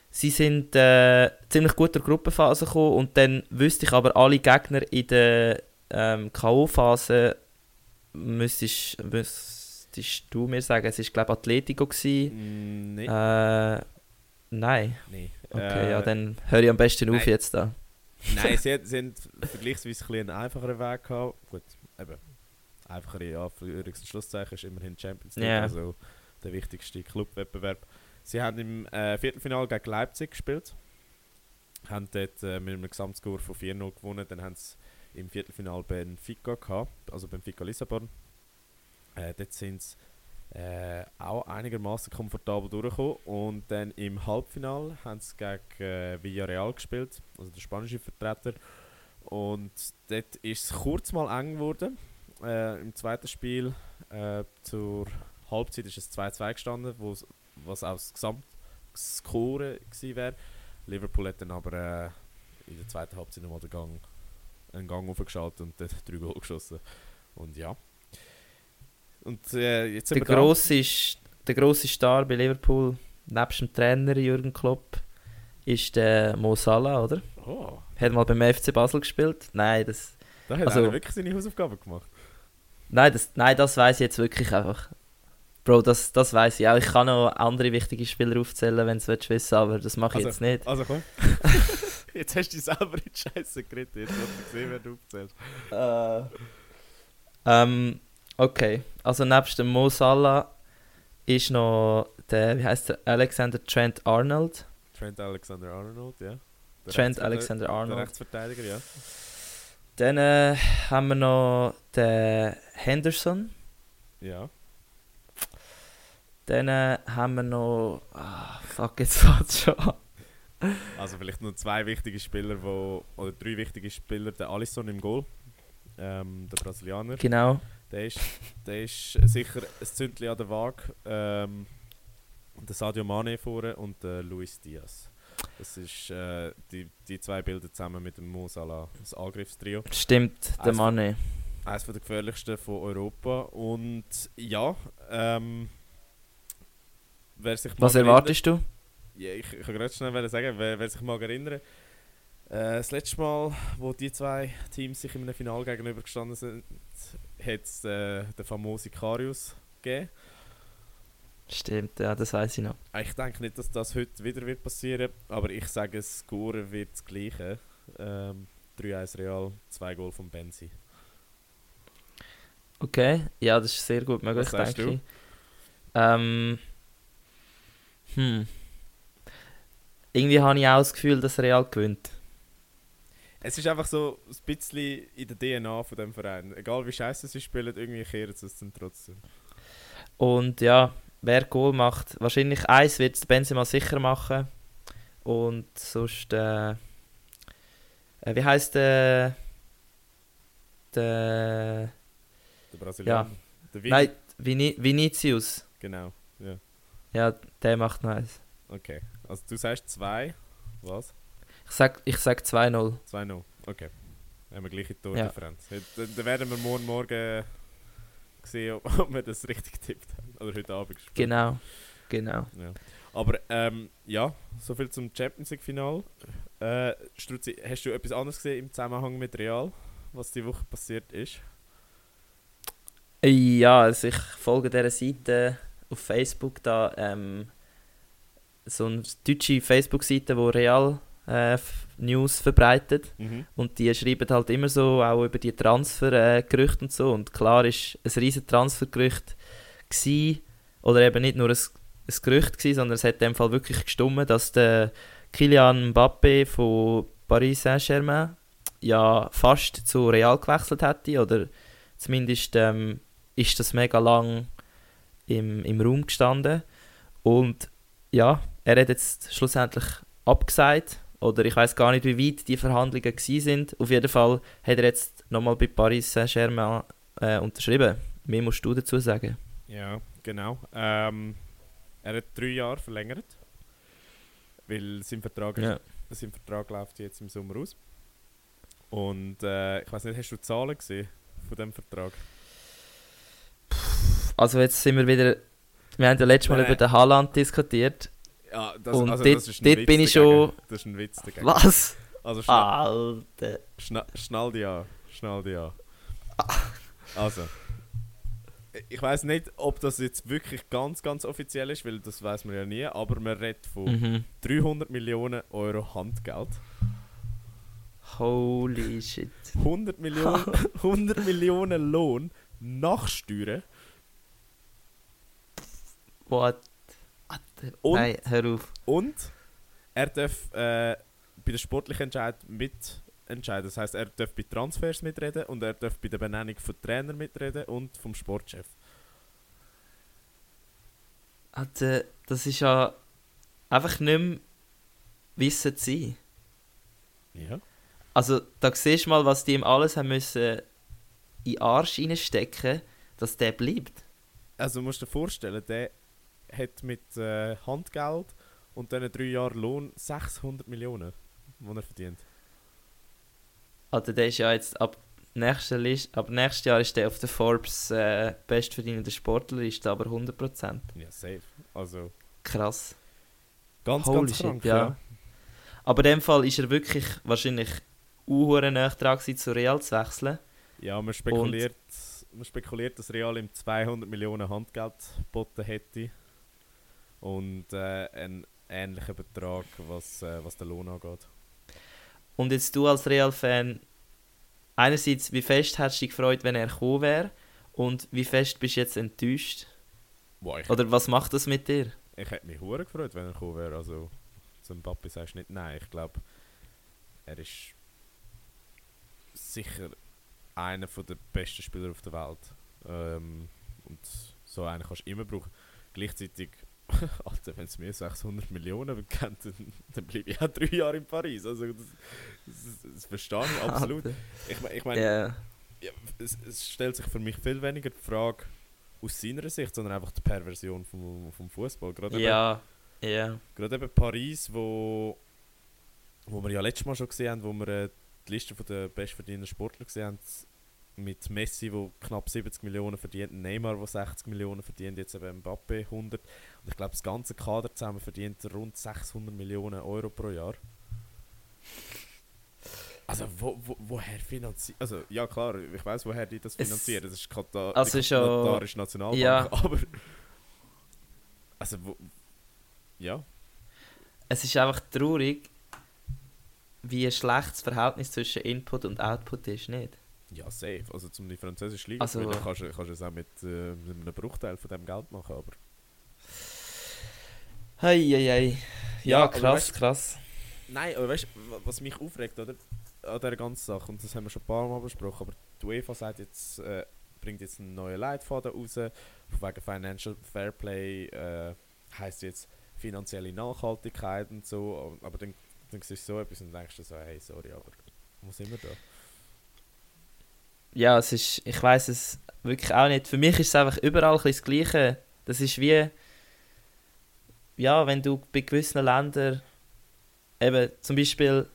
sie sind äh, ziemlich gut durch die Gruppenphase gekommen und dann wüsste ich aber alle Gegner in der ähm, K.O.-Phase müsstest, müsstest du mir sagen, es war glaube ich Atletico. Gewesen. Mm, nee. Äh, nein. nee. Okay, Äh, ja, dann höre ich am besten auf nein. jetzt da. Nein, <laughs> sie, sie haben vergleichsweise ein einen einfacheren Weg gehabt. Gut, eben. Einfachere ja, und Schlusszeichen ist immerhin Champions League, Ja. also der wichtigste Clubwettbewerb. Sie haben im äh, Viertelfinale gegen Leipzig gespielt. Haben dort äh, mit einem Gesamtscore von 4-0 gewonnen. Dann haben sie im Viertelfinale Benfica gehabt, also Benfica Lissabon. Äh, dort sind sie äh, auch einigermaßen komfortabel durchgekommen. Und dann im Halbfinale haben sie gegen äh, Villarreal gespielt, also der spanische Vertreter. Und dort ist es kurz mal eng geworden. Äh, Im zweiten Spiel äh, zur Halbzeit ist es 2-2 gestanden, was auch das Gesamtscore gewesen wäre. Liverpool hat dann aber äh, in der zweiten Halbzeit nochmal den Gang, einen Gang aufgeschaltet und dort drei Goal geschossen. Und ja. Und äh, jetzt Der grosse, ist, der grosse Star bei Liverpool, nebst dem Trainer Jürgen Klopp, ist der Mo Salah, oder? Oh, Hat mal beim FC Basel gespielt. Nein, das, da hat Also- er wirklich seine Hausaufgaben gemacht. nein, das, nein, das weiß ich jetzt wirklich einfach. Bro, das, das weiß ich auch. Ich kann noch andere wichtige Spieler aufzählen, wenn du es wissen aber das mache ich Also- jetzt nicht. Also komm. <laughs> jetzt hast du dich selber in die Scheiße geritten. Jetzt hast du gesehen, wer du aufzählst. Ähm, okay, also nebst dem Mo Salah ist noch der, wie heißt der, Alexander Trent Arnold. Trent Alexander Arnold, ja. Der Trent Alexander Der Arnold. Rechtsverteidiger, ja. Dann äh, haben wir noch den Henderson. Ja. Dann äh, haben wir noch. Ah, fuck, jetzt <laughs> fängt's schon an. Also vielleicht nur zwei wichtige Spieler, wo, oder drei wichtige Spieler. Der Alisson im Goal, ähm, der Brasilianer. Genau. Der ist, der ist sicher ein Zündchen an der Waage. Ähm, der Sadio Mane vorne und der Luis Diaz. Das ist, äh, die, die zwei bilden zusammen mit dem Mo Salah das Angriffstrio. Stimmt, der Mann. Eines der gefährlichsten von Europa. Und ja, ähm, wer sich Was erwartest du? Ja, ich, ich kann gerade schnell sagen, wer, wer sich mag erinnern. Äh, das letzte Mal, wo die zwei Teams sich in einem Finale gegenübergestanden sind, hat es äh, den famosen Karius gegeben. Stimmt, ja, das weiß ich noch. Ich denke nicht, dass das heute wieder wird passieren, aber ich sage, das Score wird das gleiche. Ähm, 3-1 Real, 2 Goal von Benzi. Okay, ja, das ist sehr gut möglich, Was denke ich. Ähm, hm. Irgendwie habe ich auch das Gefühl, dass Real gewinnt. Es ist einfach so ein bisschen in der DNA von dem Verein. Egal wie scheiße sie spielen, irgendwie kehren sie es dann trotzdem. Und ja, wer Goal macht, wahrscheinlich eins wird es Benzema sicher machen. Und sonst, äh, äh, wie heißt der, der, Der Brasilianer. Der Vini. nein, Vini, Vinicius. Genau, ja. Ja, der macht noch eins. Okay. Also du sagst 2. Was? Ich sag, ich sag 2-0. 2-0. Okay. Dann haben wir gleiche Tordifferenz. Ja. Dann, werden wir morgen Morgen sehen, ob, <laughs> ob wir das richtig getippt haben. Oder heute Abend gespielt. Genau, genau. Ja. Aber ähm, ja, soviel zum Champions League Final. Äh, Struzzi, hast du etwas anderes gesehen im Zusammenhang mit Real, was die Woche passiert ist? Ja, also ich folge dieser Seite auf Facebook da, ähm, so eine deutsche Facebook-Seite, wo Real äh, News verbreitet. Mhm. Und die schreiben halt immer so auch über die Transfergerüchte und so. Und klar ist ein riesen Transfergerücht gsi oder eben nicht nur ein, ein Gerücht gsi, sondern es hat in dem Fall wirklich gestimmt, dass der Kylian Mbappé von Paris Saint-Germain ja fast zu Real gewechselt hätte oder zumindest ähm, ist das mega lang im, im Raum gestanden und ja, er hat jetzt schlussendlich abgesagt oder ich weiß gar nicht, wie weit die Verhandlungen gewesen sind. Auf jeden Fall hat er jetzt nochmal bei Paris Saint-Germain äh, unterschrieben. Mehr musst du dazu sagen. Ja, genau. Ähm, er hat drei Jahre verlängert. Weil sein Vertrag, Ja. sein Vertrag läuft jetzt im Sommer aus. Und äh, ich weiß nicht, hast du Zahlen gesehen von dem Vertrag? Also jetzt sind wir wieder, wir haben ja letztes Mal Nein, über den Haaland diskutiert. Ja, das, Und also, dort- das dort Witz bin ich schon- Das ist ein Witz dagegen. Was? Also schnell, Alter. schna schnall dich an. Schnall dich an. Also. Ich weiß nicht, ob das jetzt wirklich ganz, ganz offiziell ist, weil das weiß man ja nie, aber man redet von Mhm. 300 Millionen Euro Handgeld. Holy shit. 100 Millionen, <laughs> 100 Millionen Lohn nach Steuern. What? Und- Nein, hör auf. Und er darf äh, bei der sportlichen Entscheidung mitentscheiden. Das heißt, er darf bei Transfers mitreden und er darf bei der Benennung von Trainer mitreden und vom Sportchef. Alter, das ist ja einfach nicht mehr wissen zu sein. Ja. Also, da siehst du mal, was die ihm alles haben müssen in den Arsch reinstecken, dass der bleibt. Also du musst dir vorstellen, der hat mit äh, Handgeld und diesen drei Jahren Lohn 600 Millionen, die er verdient. Also, der ist ja jetzt ab nächster List, ab nächstes Jahr ist der auf der Forbes äh, bestverdienende Sportlerliste, aber 100%. Ja, safe. Also Krass. ganz, Holy ganz shit, krank. ja. Aber in dem Fall ist er wirklich wahrscheinlich uhuere nah dran zu Real zu wechseln. Ja, man spekuliert, man spekuliert, dass Real ihm 200 Millionen Handgeld geboten hätte. Und äh, einen ähnlichen Betrag, was, äh, was den Lohn angeht. Und jetzt du als Real-Fan, einerseits, wie fest hättest du dich gefreut, wenn er gekommen wäre? Und wie fest bist du jetzt enttäuscht? Boah, Oder was macht das mit dir? ich hätte mich hure gefreut, wenn er gekommen wäre. Also zum Papi sagst du nicht nein. Ich glaube, er ist sicher einer der besten Spieler auf der Welt. Ähm, und so einen kannst du immer brauchen. Gleichzeitig, Alter, wenn es mir 600 Millionen kennt, dann, dann bleibe ich auch drei Jahre in Paris. Also das, das, das verstehe ich absolut. Alter. Ich, ich meine, Ja. ja, es, es stellt sich für mich viel weniger die Frage aus seiner Sicht, sondern einfach die Perversion vom, vom Fußball. Gerade eben- Ja, ja. Gerade eben Paris, wo, wo wir ja letztes Mal schon gesehen haben, wo wir äh, die Liste der bestverdienenden Sportler gesehen haben, mit Messi, der knapp 70 Millionen verdient, Neymar, der 60 Millionen verdient, jetzt eben Mbappe 100. Und ich glaube, das ganze Kader zusammen verdient rund 600 Millionen Euro pro Jahr. Also, wo, wo, woher finanziert... Also, ja klar, ich weiß woher die das Es- finanzieren. Das ist Katar, Also die katarische Nationalbank. Ja. Aber... Also, wo... Ja. Es ist einfach traurig, wie ein schlechtes Verhältnis zwischen Input und Output ist, nicht? Ja, safe. Also zum die französische Liga Also- gewinnen, kannst du kannst du es auch mit, äh, mit einem Bruchteil von dem Geld machen, aber... Hei, hei, hei. Ja, Ja, krass, weißt- krass. Nein, aber weißt du, was mich aufregt, oder? An dieser ganzen Sache, und das haben wir schon ein paar Mal besprochen, aber die UEFA sagt jetzt, äh, bringt jetzt einen neuen Leitfaden raus, wegen Financial Fairplay, äh, heisst jetzt finanzielle Nachhaltigkeit und so, aber dann, dann siehst du so etwas und denkst du so, hey, sorry, aber wo sind wir da? Ja, es ist, ich weiß es wirklich auch nicht. Für mich ist es einfach überall ein das Gleiche. Das ist wie, ja, wenn du bei gewissen Ländern, eben zum Beispiel,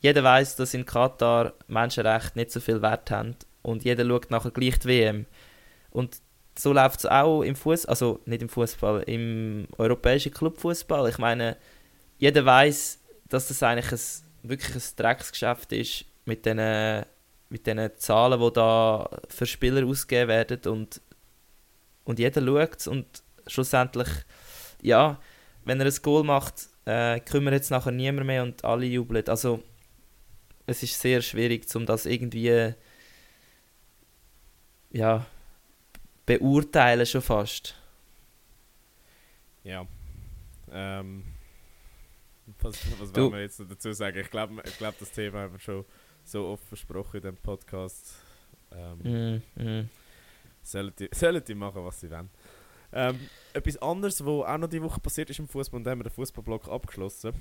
jeder weiß, dass in Katar Menschenrechte nicht so viel Wert haben und jeder schaut nachher gleich die WM. Und so läuft es auch im Fußball, also nicht im Fußball, im europäischen Clubfußball. Ich meine, jeder weiß, dass das eigentlich ein, wirklich ein Drecksgeschäft ist mit diesen mit den Zahlen, die da für Spieler ausgegeben werden und, und jeder schaut es und schlussendlich, ja, wenn er ein Goal macht, äh, kümmert jetzt nachher niemand mehr und alle jubeln. Also es ist sehr schwierig, um das irgendwie ja, beurteilen schon fast. Ja. Ähm, was was Du- wollen wir jetzt dazu sagen? Ich glaube, ich glaub, das Thema haben wir schon so oft versprochen in dem Podcast. Ähm, Mm, mm. sollen, die, <laughs> sollen die machen, was sie wollen. Ähm, etwas anderes, was auch noch die Woche passiert ist im Fußball, und da haben wir den Fußballblock abgeschlossen,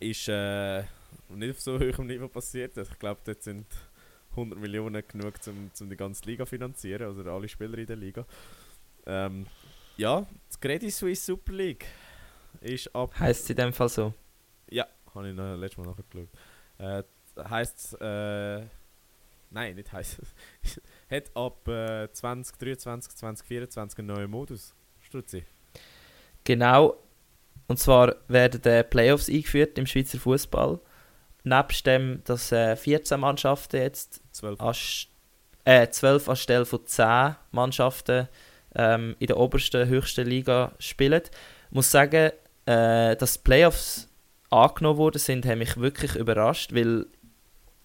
ist äh, nicht auf so <laughs> hohem Niveau passiert. Also ich glaube, dort sind 100 Millionen genug, um, um die ganze Liga zu finanzieren, also alle Spieler in der Liga. Ähm, ja, die Credit Suisse Super League ist ab Heißt es in dem Fall so? ja, habe ich noch letztes Mal nachgeschaut. Äh, heißt äh, nein, nicht heißt <laughs> hat ab äh, 2023, 2024 einen neuen Modus. Strutzi. Genau. Und zwar werden die Playoffs eingeführt im Schweizer Fußball. Nebst dem, dass äh, 14 Mannschaften jetzt 12. anst äh, 12 anstelle von 10 Mannschaften ähm, in der obersten, höchsten Liga spielen. Ich muss sagen, äh, dass die Playoffs angenommen worden sind, hat mich wirklich überrascht, weil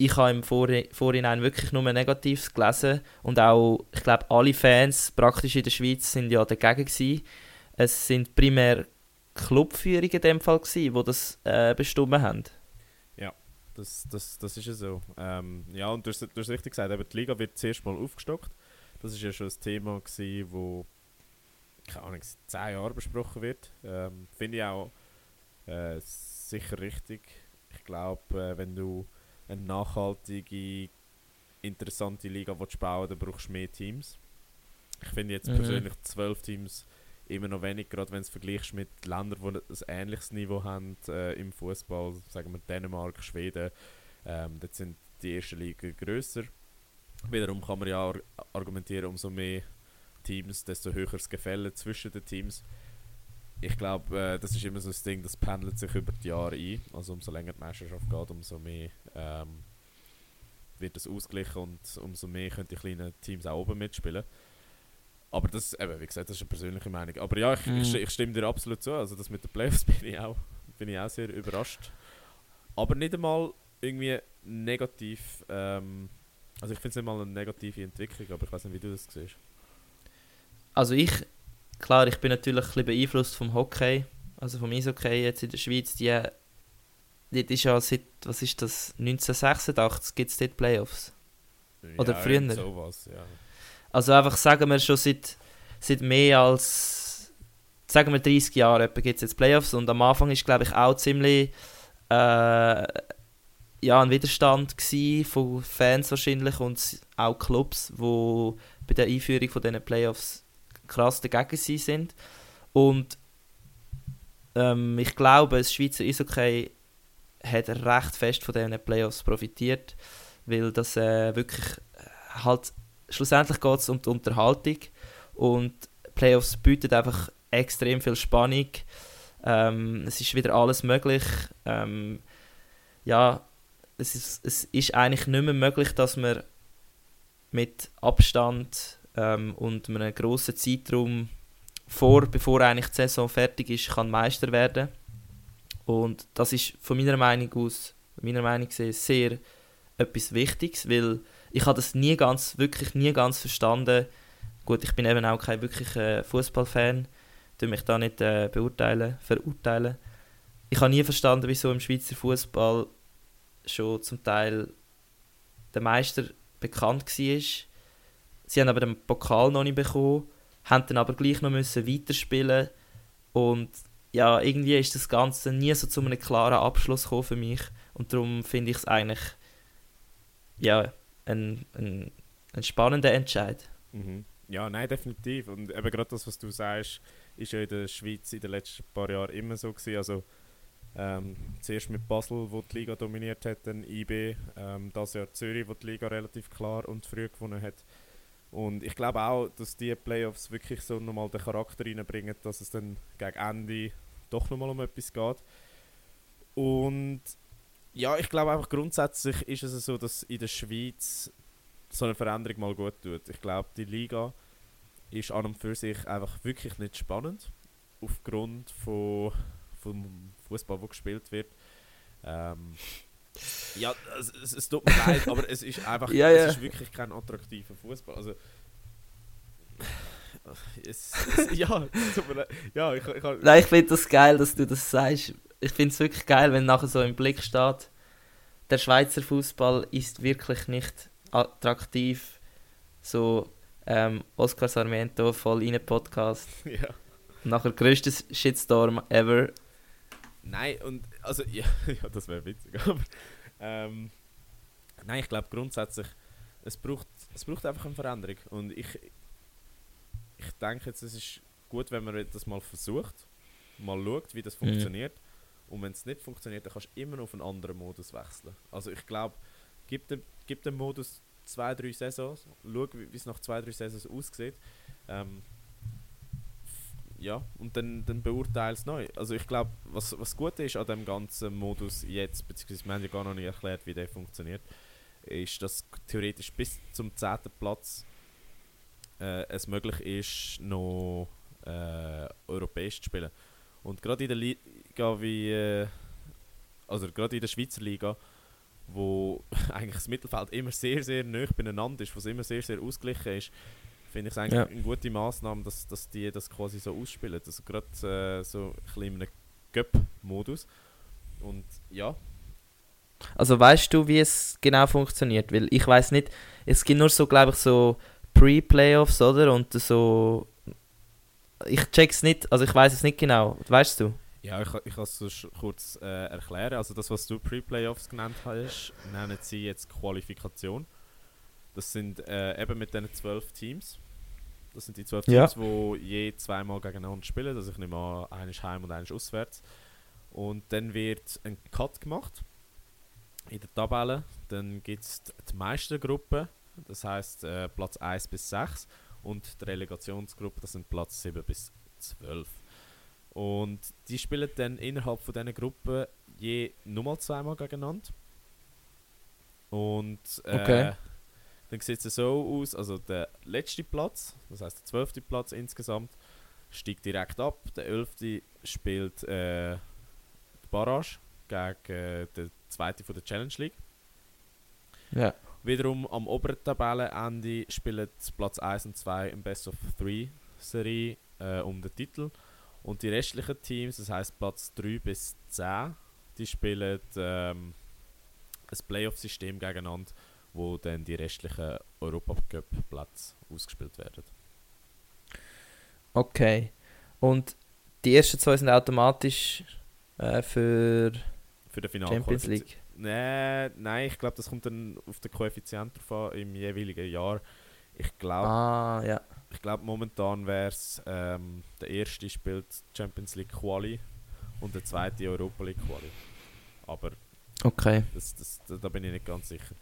ich habe im Vorhi- Vorhinein wirklich nur Negatives gelesen und auch, ich glaube, alle Fans praktisch in der Schweiz sind ja dagegen gewesen. Es sind primär Clubführungen in dem Fall gewesen, die das äh, bestimmt haben. Das, das, das ist ja so. Ähm, ja, und du hast, du hast richtig gesagt, eben die Liga wird zuerst mal aufgestockt. Das ist ja schon ein Thema, gewesen, wo keine Ahnung, seit 10 Jahren besprochen wird. Ähm, Finde ich auch äh, sicher richtig. Ich glaube, äh, wenn du eine nachhaltige, interessante Liga willst bauen dann brauchst du mehr Teams. Ich finde jetzt Mhm. persönlich zwölf Teams immer noch wenig, gerade wenn du es vergleichst mit Ländern, die ein ähnliches Niveau haben äh, im Fußball, sagen wir Dänemark, Schweden, ähm, dort sind die ersten Ligen grösser. Wiederum kann man ja ar argumentieren, umso mehr Teams, desto höher das Gefälle zwischen den Teams. Ich glaube, äh, das ist immer so das Ding, das pendelt sich über die Jahre ein. Also umso länger die Meisterschaft geht, umso mehr ähm, wird das ausgeglichen und umso mehr können die kleinen Teams auch oben mitspielen. Aber das, eben, wie gesagt, das ist eine persönliche Meinung. Aber ja, ich, Mhm. ich, ich stimme dir absolut zu. Also das mit den Playoffs <laughs> bin ich auch, bin ich auch sehr überrascht. Aber nicht einmal irgendwie negativ. Ähm, also ich finde es nicht mal eine negative Entwicklung, aber ich weiß nicht, wie du das siehst. Also ich, klar, ich bin natürlich ein bisschen beeinflusst vom Hockey, also vom Eishockey jetzt in der Schweiz. Die, die ist ja seit, was ist das, 1986 gibt es dort Playoffs. Oder früher. Sowas, ja. Also einfach sagen wir schon seit, seit mehr als, sagen wir 30 Jahren gibt es jetzt Playoffs und am Anfang ist glaube ich auch ziemlich, äh, ja, ein Widerstand von Fans wahrscheinlich und auch Clubs, wo bei der Einführung von diesen Playoffs krass dagegen sie sind. Und ähm, ich glaube, das Schweizer Eishockey hat recht fest von diesen Playoffs profitiert, weil das äh, wirklich äh, halt schlussendlich geht es um die Unterhaltung und Playoffs bieten einfach extrem viel Spannung. Ähm, es ist wieder alles möglich. Ähm, ja, es ist, es ist eigentlich nicht mehr möglich, dass man mit Abstand ähm, und einem grossen Zeitraum vor, bevor eigentlich die Saison fertig ist, kann Meister werden. Und das ist von meiner Meinung aus, meiner Meinung gesehen, sehr etwas Wichtiges, weil ich habe das nie ganz, wirklich nie ganz verstanden. Gut, ich bin eben auch kein wirklicher Fußballfan, tue mich da nicht äh, beurteilen, verurteilen. Ich habe nie verstanden, wieso im Schweizer Fußball schon zum Teil der Meister bekannt war. Sie haben aber den Pokal noch nicht bekommen, haben dann aber gleich noch müssen weiterspielen und ja, irgendwie ist das Ganze nie so zu einem klaren Abschluss gekommen für mich und darum finde ich es eigentlich ja, ein, ein, ein spannender Entscheid. Mhm. Ja, nein, definitiv. Und eben gerade das, was du sagst, ist ja in der Schweiz in den letzten paar Jahren immer so gewesen. Also ähm, zuerst mit Basel, wo die Liga dominiert hat, dann IB, ähm, das Jahr Zürich, wo die Liga relativ klar und früh gewonnen hat. Und ich glaube auch, dass die Playoffs wirklich so nochmal den Charakter reinbringen, dass es dann gegen Ende doch nochmal um etwas geht. Und ja, ich glaube einfach grundsätzlich ist es so, dass in der Schweiz so eine Veränderung mal gut tut. Ich glaube, die Liga ist an und für sich einfach wirklich nicht spannend. Aufgrund von, vom Fußball, der gespielt wird. Ähm, ja, es, es, es, tut mir leid, aber es ist einfach <laughs> ja, es ja. ist wirklich kein attraktiver Fußball. Also, es, es, <laughs> ja, es tut mir leid. Ja, ich, ich, Nein, ich finde das geil, dass du das sagst. Ich finde es wirklich geil, wenn nachher so im Blick steht, der Schweizer Fußball ist wirklich nicht attraktiv. So ähm, Oscar Sarmiento voll in Podcast. <laughs> ja. Nachher größtes Shitstorm ever. Nein, und also <laughs> ja, ja das wäre witzig, <laughs> aber ähm, nein, ich glaube grundsätzlich, es braucht, es braucht einfach eine Veränderung und ich, ich denke jetzt, es ist gut, wenn man das mal versucht, mal schaut, wie das Mhm. funktioniert und wenn es nicht funktioniert, dann kannst du immer noch auf einen anderen Modus wechseln. Also ich glaube, gib dem, gib dem Modus zwei, drei Saisons, schau, wie wie es nach zwei, drei Saisons aussieht. Ähm, ja, und dann, dann es neu. Also ich glaube, was, was gut ist an dem ganzen Modus jetzt, beziehungsweise wir haben ja gar noch nicht erklärt, wie der funktioniert, ist, dass theoretisch bis zum 10. Platz äh, es möglich ist, noch äh, europäisch zu spielen. Und gerade in der Liga wie, äh, also gerade in der Schweizer Liga, wo <laughs> eigentlich das Mittelfeld immer sehr, sehr nah beieinander ist, wo es immer sehr, sehr ausgeglichen ist, finde ich es eigentlich Ja. eine gute Maßnahme, dass, dass die das quasi so ausspielen. Also gerade äh, so ein bisschen in einem Cup-Modus. Und ja, Also weißt du, wie es genau funktioniert? Weil ich weiß nicht, es gibt nur so, glaube ich, so Pre-Playoffs, oder? Und so. Ich check's nicht, also ich weiß es nicht genau. Weißt du? Ja, ich, ich kann es kurz äh, erklären. Also das, was du Pre-Playoffs genannt hast, nennen sie jetzt Qualifikation. Das sind äh, eben mit diesen zwölf Teams. Das sind die zwölf Ja. Teams, die je zweimal gegeneinander spielen. Also ich nehme an, eines heim und eines auswärts. Und dann wird ein Cut gemacht in der Tabelle. Dann gibt es die Meistergruppe, das heißt äh, Platz 1 bis 6. Und die Relegationsgruppe, das sind Platz 7 bis 12. Und die spielen dann innerhalb von diesen Gruppen je nochmal zweimal gegeneinander. Und äh, Okay. Dann sieht es so aus, also der letzte Platz, das heißt der zwölfte Platz insgesamt, steigt direkt ab. Der elfte spielt äh, die Barrage gegen äh, den zweiten von der Challenge League. Ja. Wiederum am oberen Tabellenende spielen Platz 1 und 2 im Best of 3 Serie äh, um den Titel. Und die restlichen Teams, das heißt Platz 3 bis 10, die spielen ähm, ein Playoff-System gegeneinander, wo dann die restlichen Europacup-Plätze ausgespielt werden. Okay. Und die ersten zwei sind automatisch äh, für Für den Final Champions League. Nee, nein, ich glaube, das kommt dann auf den Koeffizient drauf an im jeweiligen Jahr. Ich glaube, Ah, ja. ich glaube momentan wäre es, ähm, der erste spielt Champions League Quali und der zweite Europa League Quali. Aber Okay. das, das, da, da bin ich nicht ganz sicher.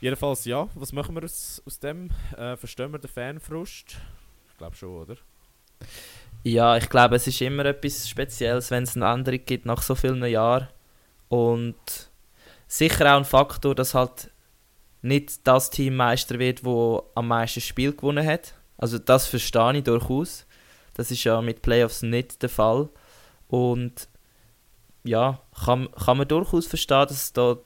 Jedenfalls ja, was machen wir aus, aus dem? Äh, verstehen wir den Fanfrust? Ich glaube schon, oder? Ja, ich glaube, es ist immer etwas Spezielles, wenn es eine Änderung gibt nach so vielen Jahren. Und sicher auch ein Faktor, dass halt nicht das Team Meister wird, wo am meisten Spiel gewonnen hat. Also das verstehe ich durchaus. Das ist ja mit Playoffs nicht der Fall. Und ja, kann, kann man durchaus verstehen, dass es da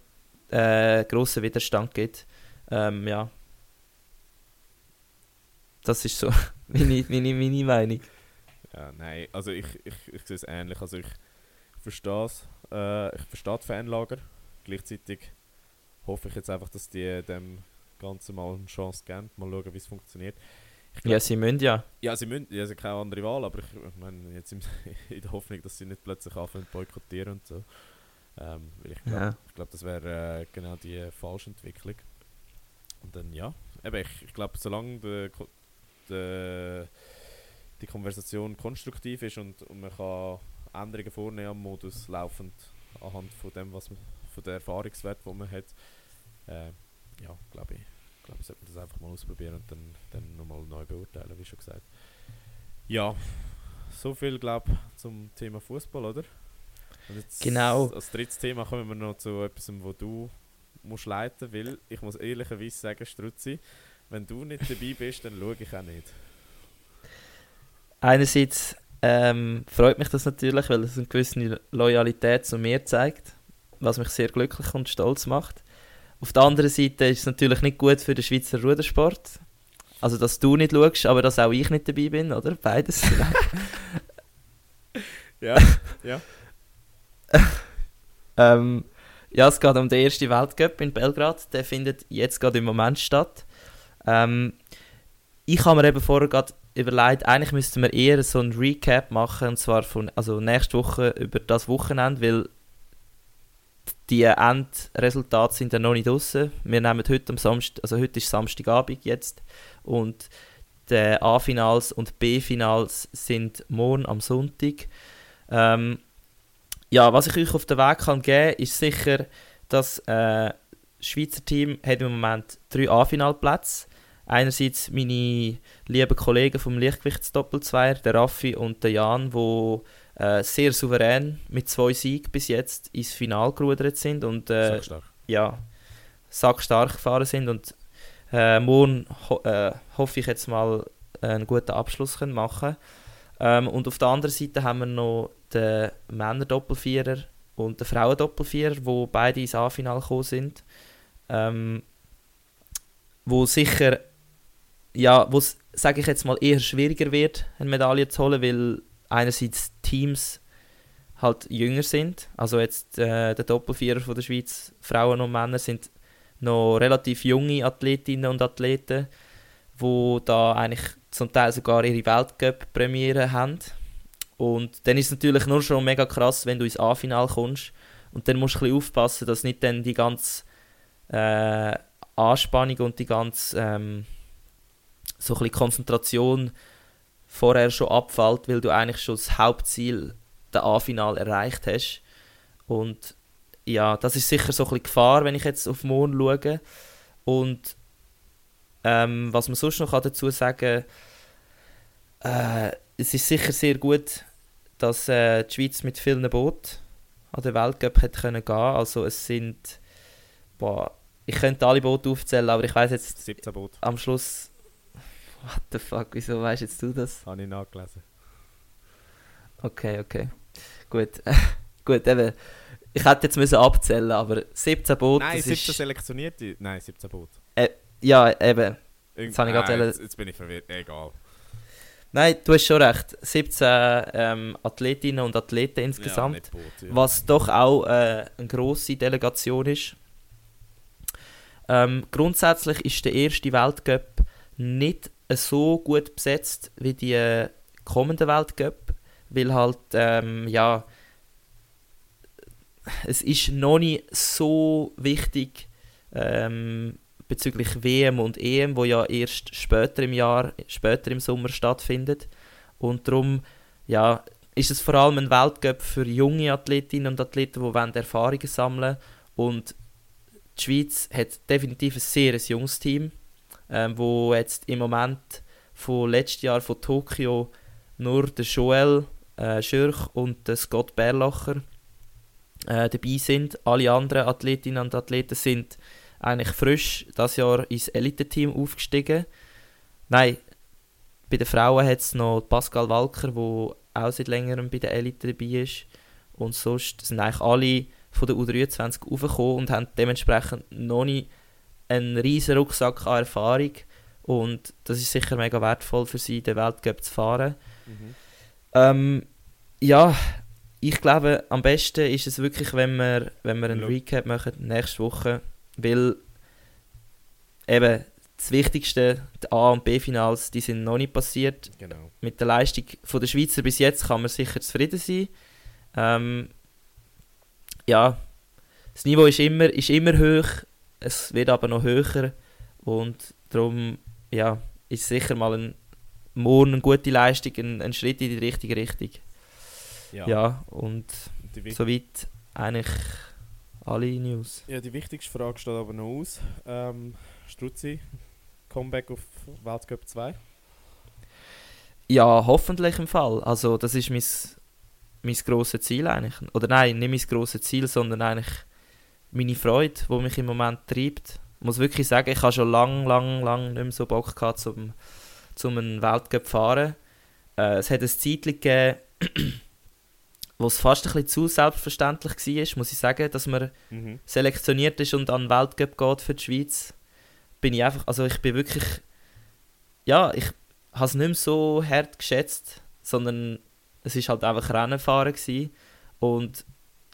äh, grossen Widerstand gibt. Ähm, ja. Das ist so <laughs> meine, meine, meine Meinung. Ja, nein, also ich, ich, ich sehe es ähnlich. Also ich verstehe es. Äh, ich verstehe die Fanlager. Gleichzeitig hoffe ich jetzt einfach, dass die dem Ganzen mal eine Chance geben. Mal schauen, wie es funktioniert. Glaub- Ja, sie müssen ja. Ja, sie müssen, ja, sie haben keine andere Wahl, aber ich, ich meine, jetzt im, <laughs> in der Hoffnung, dass sie nicht plötzlich anfangen zu boykottieren und so. Ähm, weil ich glaube, Ja. glaub, das wäre äh, genau die falsche Entwicklung. Und dann, ja, eben, ich, ich glaube, solange der, der, die Konversation konstruktiv ist und, und man kann Änderungen vornehmen am Modus laufend anhand von dem, was man, von der Erfahrungswert, die man hat, äh, ja, glaube ich, glaube, sollte man das einfach mal ausprobieren und dann, dann nochmal neu beurteilen, wie schon gesagt. Ja, so viel, glaube zum Thema Fußball, oder? Jetzt Genau. Als drittes Thema kommen wir noch zu etwas, wo du musst leiten, weil ich muss ehrlicherweise sagen, Struzzi, wenn du nicht dabei bist, dann schaue ich auch nicht. Einerseits ähm, freut mich das natürlich, weil es eine gewisse Loyalität zu mir zeigt, was mich sehr glücklich und stolz macht. Auf der anderen Seite ist es natürlich nicht gut für den Schweizer Rudersport. Also, dass du nicht schaust, aber dass auch ich nicht dabei bin, oder? Beides. <laughs> Ja, ja. <laughs> ähm, ja, es geht um den ersten Weltcup in Belgrad. Der findet jetzt gerade im Moment statt. Ähm, ich habe mir eben vorher gerade überlegt, eigentlich müssten wir eher so ein Recap machen, und zwar von, also nächste Woche über das Wochenende, weil die Endresultate sind ja noch nicht draussen. Wir nehmen heute am Samstag, also heute ist Samstagabend jetzt und die A-Finals und B-Finals sind morgen am Sonntag. Ähm, ja, was ich euch auf den Weg kann geben, ist sicher, dass äh, das Schweizer Team hat im Moment drei A-Finalplätze. Einerseits meine lieben Kollegen vom Lichtgewichtsdoppelzweier, der Raffi und der Jan, wo äh, sehr souverän mit zwei Siegen bis jetzt ins Finale gerudert sind und äh, Sag stark. ja, sackstark gefahren sind und äh, morgen ho äh, hoffe ich jetzt mal einen guten Abschluss können machen ähm, und auf der anderen Seite haben wir noch den Männer-Doppelvierer und den Frauen-Doppelvierer, wo beide ins A-Final gekommen sind. Ähm, wo sicher, ja, wo es, sage ich jetzt mal, eher schwieriger wird, eine Medaille zu holen, weil einerseits Teams halt jünger sind. Also jetzt äh, der Doppelvierer von der Schweiz, Frauen und Männer, sind noch relativ junge Athletinnen und Athleten, wo da eigentlich zum Teil sogar ihre Weltcup-Premiere haben. Und dann ist es natürlich nur schon mega krass, wenn du ins A-Final kommst. Und dann musst du ein bisschen aufpassen, dass nicht dann die ganze äh, Anspannung und die ganze ähm, so ein Konzentration vorher schon abfällt, weil du eigentlich schon das Hauptziel, der A-Final, erreicht hast. Und ja, das ist sicher so ein bisschen Gefahr, wenn ich jetzt auf morgen schaue. Und ähm, was man sonst noch dazu sagen kann, äh, es ist sicher sehr gut, dass äh, die Schweiz mit vielen Booten an den Weltcup hat können gehen. Also es sind, boah, ich könnte alle Boote aufzählen, aber ich weiß jetzt 17 Boot, am Schluss, what the fuck, wieso weißt jetzt du das? habe ich nachgelesen. Okay, okay, gut, <laughs> gut, eben, ich hätte jetzt müssen abzählen, aber 17 Boote, Nein, das 17 ist, selektionierte. Nein, 17 Boot. ja, eben, Irgend- Nein, wollen- jetzt, jetzt bin ich verwirrt. Egal. Nein, du hast schon recht, 17 ähm, Athletinnen und Athleten insgesamt. Ja, Boot, ja. was doch auch äh, eine grosse Delegation ist. Ähm, grundsätzlich ist der erste Weltcup nicht so gut besetzt wie die kommenden Weltcup, weil halt, ähm, ja, es ist noch nicht so wichtig ähm, bezüglich WM und EM, wo ja erst später im Jahr, später im Sommer stattfindet. Und darum ja, ist es vor allem ein Weltcup für junge Athletinnen und Athleten, die Erfahrungen sammeln wollen. Und die Schweiz hat definitiv ein sehr junges Team, ähm, wo jetzt im Moment von letztes Jahr von Tokio nur der Joel äh, Schürch und der Scott Berlacher äh, dabei sind. Alle anderen Athletinnen und Athleten sind eigentlich frisch das Jahr ins Elite-Team aufgestiegen. Nein, bei den Frauen hat es noch Pascal Walker, der auch seit längerem bei der Elite dabei ist. Und sonst sind eigentlich alle von der U23 aufgekommen und haben dementsprechend noch nicht einen riesen Rucksack an Erfahrung. Und das ist sicher mega wertvoll für sie, den Weltcup zu fahren. Mhm. Ähm, ja, ich glaube, am besten ist es wirklich, wenn wir, wenn wir einen Recap machen nächste Woche, weil eben das Wichtigste, die A- und B-Finals, die sind noch nicht passiert. Genau. Mit der Leistung der Schweizer bis jetzt kann man sicher zufrieden sein. Ähm, ja, das Niveau ist immer, ist immer hoch, es wird aber noch höher und darum ja, ist sicher mal ein, morgen eine gute Leistung, ein, ein Schritt in die richtige Richtung. Ja, ja und soweit eigentlich alle News. Ja, die wichtigste Frage steht aber noch aus. Ähm, Struzzi, Comeback auf Weltcup 2? Ja, hoffentlich im Fall. Also das ist mein, mein grosses Ziel eigentlich. Oder nein, nicht mein grosses Ziel, sondern eigentlich meine Freude, die mich im Moment treibt. Ich muss wirklich sagen, ich habe schon lang, lang, lang nicht mehr so Bock gehabt, zum, zum einen Weltcup zu fahren. Äh, es hat ein Zeit gegeben, wo es fast ein bisschen zu selbstverständlich war, muss ich sagen, dass man mhm. selektioniert ist und an den Weltcup geht für die Schweiz bin ich einfach, also ich bin wirklich, ja, ich habe es nicht mehr so hart geschätzt, sondern es ist halt einfach Rennenfahren gewesen. und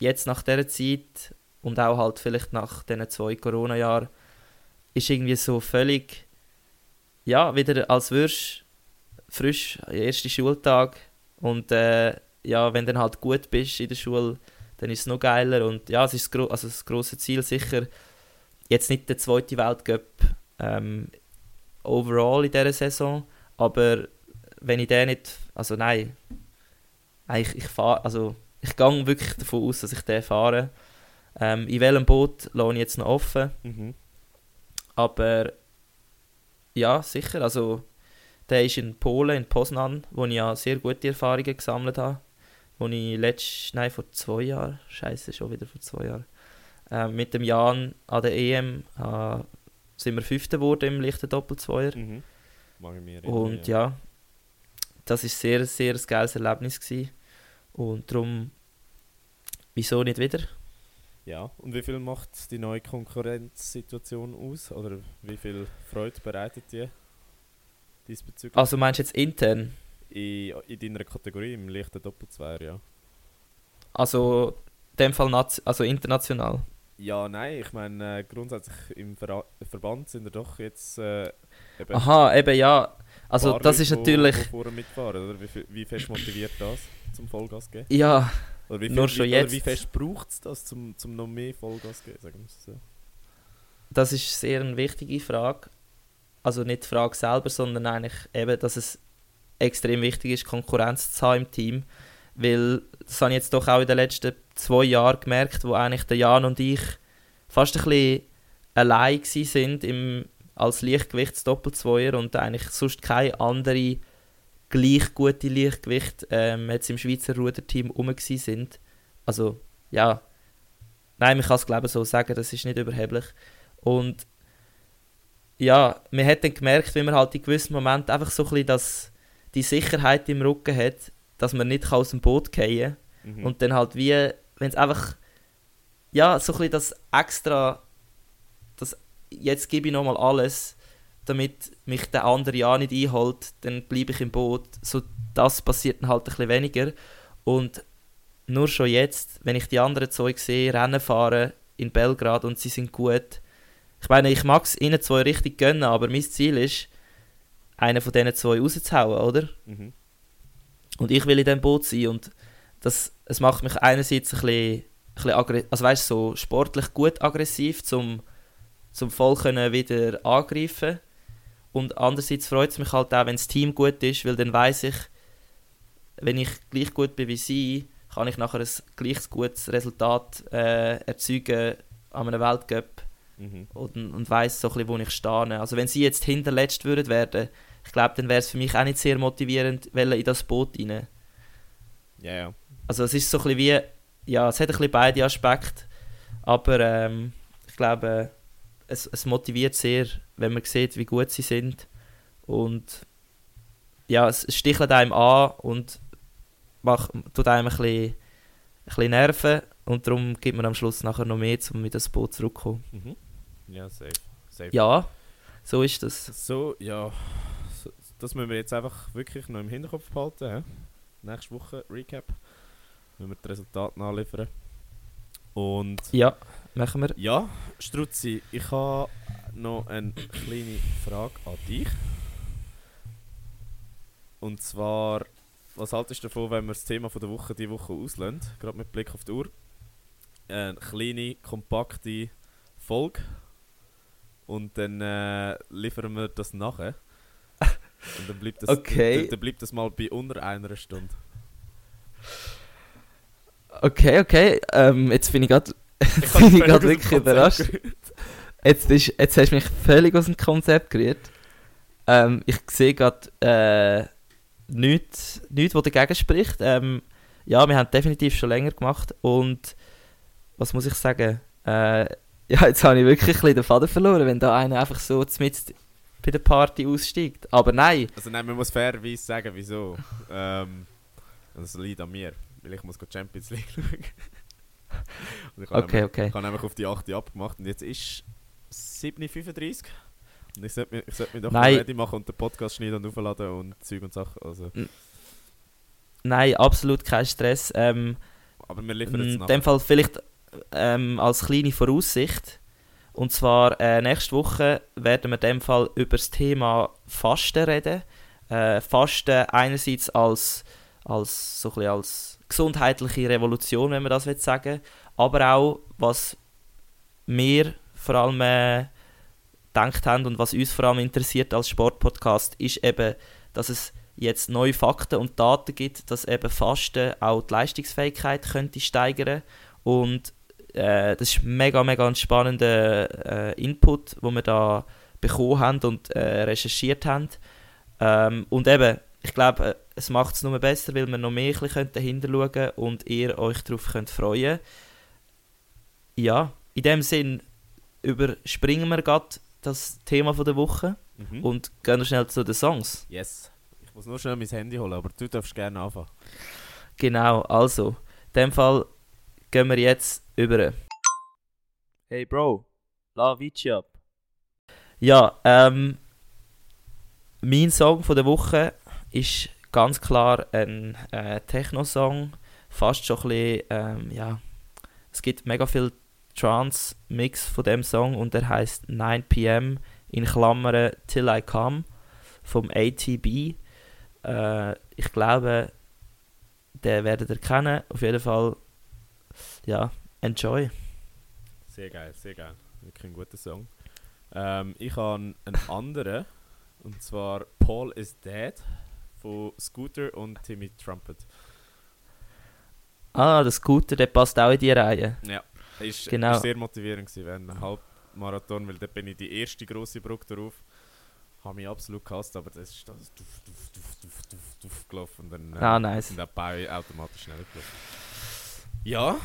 jetzt nach dieser Zeit und auch halt vielleicht nach diesen zwei Corona-Jahren ist irgendwie so völlig, ja, wieder als würdest frisch, erster Schultag und äh, ja, wenn du dann halt gut bist in der Schule, dann ist es noch geiler und ja, es ist das, also das grosse Ziel sicher, jetzt nicht der zweite Weltcup ähm, overall in dieser Saison, aber wenn ich den nicht, also nein, ich, ich fahre, also ich gehe wirklich davon aus, dass ich den fahre. Ähm, in welchem Boot lasse ich jetzt noch offen, mhm. aber ja, sicher, also der ist in Polen, in Poznan, wo ich ja sehr gute Erfahrungen gesammelt habe, wo ich letztes, nein, vor zwei Jahren, scheiße, schon wieder vor zwei Jahren, äh, mit dem Jan an der EM äh, sind wir Fünfter geworden im leichten Doppelzweier. Mhm. Und ja. ja, das war sehr, sehr ein geiles Erlebnis. Gewesen. Und darum, wieso nicht wieder? Ja, und wie viel macht die neue Konkurrenzsituation aus? Oder wie viel Freude bereitet die diesbezüglich? Also meinst du jetzt intern? In, in deiner Kategorie, im leichten Doppelzweier, ja. Also, in dem Fall also international? Ja, nein, ich meine, äh, grundsätzlich im Ver Verband sind wir doch jetzt. Äh, eben Aha, eben ja. Also, das ist natürlich. Wo, wo mitfahren, oder? Wie, wie fest motiviert das zum Vollgas geben? Ja, oder wie viel, nur schon wie, jetzt. Oder wie fest braucht es das, zum, zum noch mehr Vollgas geben, sagen wir so? Das ist sehr eine wichtige Frage. Also nicht die Frage selber, sondern eigentlich eben, dass es extrem wichtig ist, Konkurrenz zu haben im Team. Weil das habe ich jetzt doch auch in den letzten zwei Jahren gemerkt, wo eigentlich der Jan und ich fast ein bisschen allein sind im, als Leichtgewichtsdoppelzweier und eigentlich sonst keine andere gleich gute Leichtgewicht ähm, jetzt im Schweizer Ruderteam rum sind. Also, ja, nein, man kann es glaube so sagen, das ist nicht überheblich. Und ja, man hat dann gemerkt, wie man halt in gewissen Momenten einfach so ein bisschen das, die Sicherheit im Rücken hat, dass man nicht aus dem Boot fallen kann. Mhm. Und dann halt wie, wenn es einfach, ja, so ein bisschen das extra, das, jetzt gebe ich nochmal alles, damit mich der andere ja nicht einholt, dann bleibe ich im Boot. So, das passiert dann halt ein bisschen weniger. Und nur schon jetzt, wenn ich die anderen zwei sehe, Rennen fahren in Belgrad und sie sind gut. Ich meine, ich mag es ihnen zwei richtig gönnen, aber mein Ziel ist, einen von diesen zwei rauszuhauen, oder? Mhm. Und ich will in diesem Boot sein und das, es macht mich einerseits ein bisschen bisschen aggre- also weißt, so sportlich gut aggressiv, zum, zum voll können wieder angreifen. Und andererseits freut es mich halt auch, wenn das Team gut ist, weil dann weiß ich, wenn ich gleich gut bin wie sie, kann ich nachher ein gleich gutes Resultat äh, erzeugen an einem Weltcup Mhm. und, und weiß so ein bisschen, wo ich stehe. Also wenn sie jetzt hinterletzt würden werden, ich glaube, dann wäre es für mich auch nicht sehr motivierend, in das Boot rein. Ja, ja. Also es ist so ein bisschen wie, ja, es hat ein bisschen beide Aspekte, aber ähm, ich glaube, es, es motiviert sehr, wenn man sieht, wie gut sie sind und ja, es es stichelt einem an und macht, tut einem ein bisschen, ein bisschen nerven und darum gibt man am Schluss nachher noch mehr, um mit das Boot zurückzukommen. Mhm. Ja, safe. safe. Ja, so ist das. So, ja. Das müssen wir jetzt einfach wirklich noch im Hinterkopf behalten. He? Nächste Woche Recap. Wenn wir die Resultate nachliefern. Und Ja, machen wir. ja, Struzzi, ich habe noch eine kleine Frage an dich. Und zwar, was haltest du davon, wenn wir das Thema von der Woche die Woche auslösen? Gerade mit Blick auf die Uhr. Eine kleine, kompakte Folge. Und dann äh, liefern wir das nachher. Und dann bleibt das, Okay. dann, dann bleibt das mal bei unter einer Stunde. Okay, okay. Ähm, jetzt bin ich gerade <laughs> bin ich gerade wirklich überrascht. Jetzt, bist, jetzt hast du mich völlig aus dem Konzept gerührt. Ähm, ich sehe gerade äh, nichts, nichts, was dagegen spricht. Ähm, ja, wir haben definitiv schon länger gemacht und was muss ich sagen? Äh, <laughs> ja, jetzt habe ich wirklich ein bisschen den Faden verloren, wenn da einer einfach so mit bei der Party aussteigt. Aber nein, Also nein, man muss fairerweise sagen, wieso. Ähm, das liegt an mir, weil ich muss go Champions League <laughs> schauen. Und ich habe okay, nämlich- okay. Ich habe nämlich auf die 8 abgemacht und jetzt ist 7.35 und ich sollte mich, ich sollte mich doch Nein. ready machen und den Podcast schneiden und aufladen und Zeug und Sachen. Also, Nein, absolut kein Stress. Ähm, aber wir liefern jetzt In dem Fall vielleicht ähm, als kleine Voraussicht. Und zwar äh, nächste Woche werden wir in dem Fall über das Thema Fasten reden. Äh, Fasten einerseits als, als, so ein als gesundheitliche Revolution, wenn man das will sagen aber auch, was wir vor allem äh, gedacht haben und was uns vor allem interessiert als Sportpodcast, ist eben, dass es jetzt neue Fakten und Daten gibt, dass eben Fasten auch die Leistungsfähigkeit könnte steigern und äh, das ist mega mega ein spannender äh, Input, wo wir da bekommen haben und äh, recherchiert haben ähm, und eben ich glaube äh, es macht es nur besser, weil wir noch mehr ein dahinter schauen können und ihr euch darauf könnt freuen ja in dem Sinn überspringen wir gerade das Thema von der Woche Mhm. und gehen schnell zu den Songs Yes. Ich muss nur schnell mein Handy holen, aber du darfst gerne anfangen. Genau, also, in dem Fall gehen wir jetzt über. Hey Bro, la Vici ab. Ja, ähm, mein Song von der Woche ist ganz klar ein äh, Techno-Song, fast schon ein bisschen, ähm, ja, es gibt mega viel Trance-Mix von dem Song und der heißt 9pm in Klammern Till I Come vom ATB. Äh, ich glaube, den werdet ihr kennen. Auf jeden Fall, ja, enjoy. Sehr geil, sehr geil. Wirklich ein guter Song. Ähm, ich habe einen anderen, und zwar Paul is Dead von Scooter und Timmy Trumpet. Ah, der Scooter, der passt auch in die Reihe. Ja, ist, Genau. ist sehr motivierend gewesen während einem Halbmarathon, weil da bin ich die erste grosse Brücke drauf. Habe mich absolut gehasst, aber das ist das duf, duf, duf, duf, duf, duf gelaufen und dann äh, Ah, nice. sind die Beine automatisch schneller gelaufen. Ja,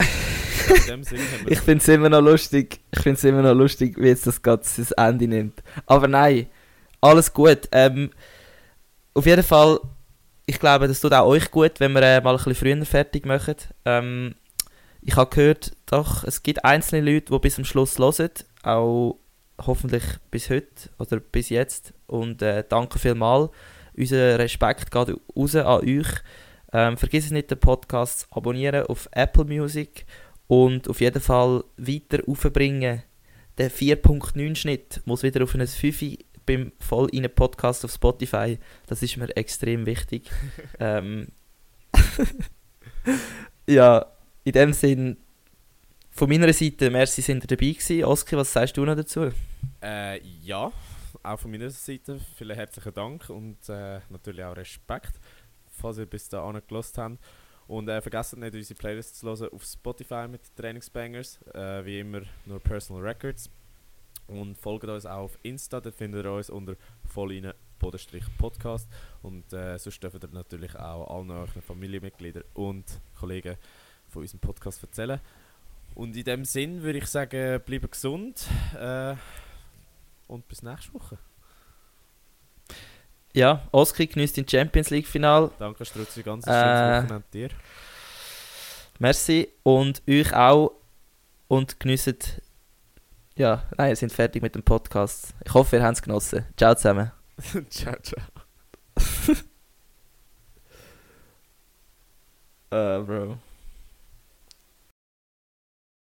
<laughs> Wir Ich finde es immer noch lustig, ich finde es immer noch lustig, wie jetzt das Ganze sein Ende nimmt. Aber nein, alles gut. Ähm, auf jeden Fall, ich glaube, das tut auch euch gut, wenn wir äh, mal ein bisschen früher fertig machen. Ähm, ich habe gehört, doch, es gibt einzelne Leute, die bis zum Schluss hören, auch hoffentlich bis heute oder bis jetzt. Und äh, danke vielmals. Unser Respekt geht raus an euch. Ähm, vergiss es nicht, den Podcast zu abonnieren auf Apple Music und auf jeden Fall weiter aufbringen. Der 4.9 Schnitt muss wieder auf ein 5 beim voll in Podcast auf Spotify. Das ist mir extrem wichtig. <laughs> ähm, <laughs> ja, in dem Sinn, von meiner Seite, merci, sind ihr dabei gewesen. Oski, was sagst du noch dazu? Äh, ja, auch von meiner Seite vielen herzlichen Dank und äh, natürlich auch Respekt, falls ihr bis dahin gelost habt. Und äh, vergesst nicht, unsere Playlists zu hören auf Spotify mit Trainingsbangers. Äh, wie immer nur Personal Records. Und folgt uns auch auf Insta, da findet ihr uns unter Vollinen Podcast. Und äh, sonst dürft ihr natürlich auch allen euren Familienmitgliedern und Kollegen von unserem Podcast erzählen. Und in dem Sinn würde ich sagen, bleibt gesund äh, und bis nächste Woche. Ja, Oskar genießt den Champions League Final. Danke Strutzi, ganz Äh, schönes Wochenende dir. Merci und euch auch und genießt. Ja, nein, wir sind fertig mit dem Podcast. Ich hoffe, ihr habt es genossen. Ciao zusammen. <laughs> ciao, ciao. <laughs> Äh, Bro.